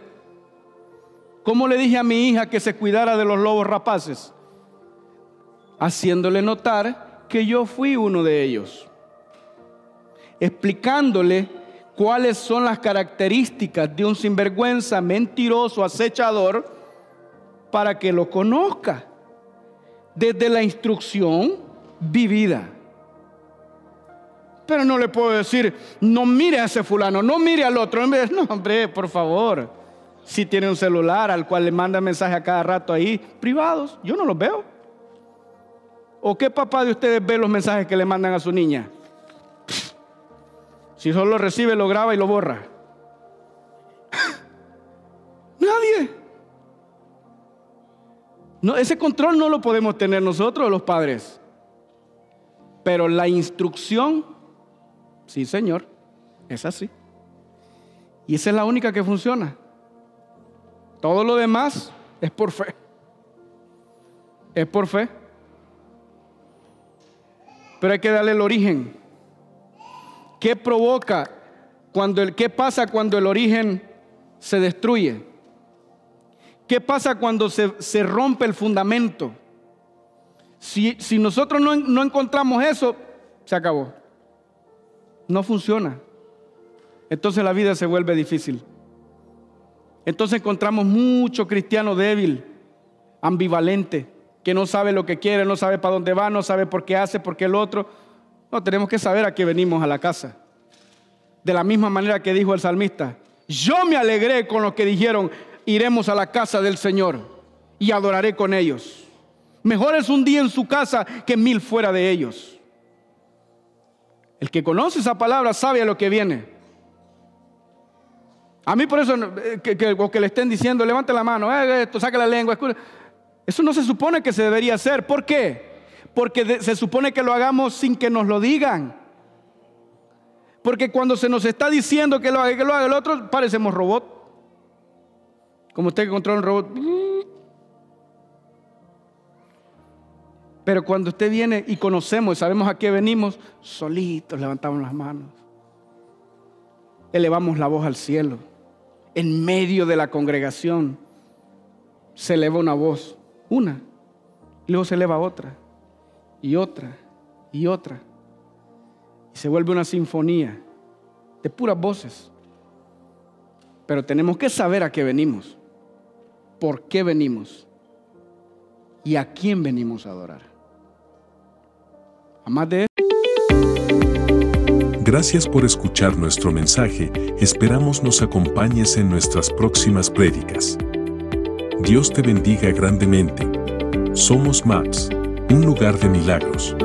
¿Cómo le dije a mi hija que se cuidara de los lobos rapaces? Haciéndole notar que yo fui uno de ellos. Explicándole cuáles son las características de un sinvergüenza, mentiroso, acechador, para que lo conozca desde la instrucción vivida. Pero no le puedo decir, no mire a ese fulano, no mire al otro. No, hombre, por favor. Si tiene un celular al cual le manda mensaje a cada rato ahí, privados, yo no los veo. ¿O qué papá de ustedes ve los mensajes que le mandan a su niña? Si solo lo recibe, lo graba y lo borra. No, ese control no lo podemos tener nosotros, los padres. Pero la instrucción, sí, Señor, es así. Y esa es la única que funciona. Todo lo demás es por fe. Es por fe. Pero hay que darle el origen. ¿Qué provoca cuando el qué pasa cuando el origen se destruye? ¿Qué pasa cuando se, rompe el fundamento? Si, nosotros no, no encontramos eso, se acabó. No funciona. Entonces la vida se vuelve difícil. Entonces encontramos mucho cristiano débil, ambivalente, que no sabe lo que quiere, no sabe para dónde va, no sabe por qué hace, por qué el otro. No, tenemos que saber a qué venimos a la casa. De la misma manera que dijo el salmista, yo me alegré con lo que dijeron, iremos a la casa del Señor y adoraré con ellos. Mejor es un día en su casa que mil fuera de ellos. El que conoce esa palabra sabe a lo que viene. A mí por eso, eh, que, que, le estén diciendo, levante la mano, eh, esto, saca la lengua. Eso no se supone que se debería hacer. ¿Por qué? Porque se supone que lo hagamos sin que nos lo digan. Porque cuando se nos está diciendo que lo haga, que lo haga el otro, parecemos robot. Como usted que controla un robot. Pero cuando usted viene y conocemos y sabemos a qué venimos, solitos levantamos las manos. Elevamos la voz al cielo. En medio de la congregación se eleva una voz, una, luego se eleva otra, y otra, y otra. Y se vuelve una sinfonía de puras voces. Pero tenemos que saber a qué venimos, por qué venimos y a quién venimos a adorar. A de Gracias por escuchar nuestro mensaje, esperamos nos acompañes en nuestras próximas prédicas. Dios te bendiga grandemente. Somos MAPS, un lugar de milagros.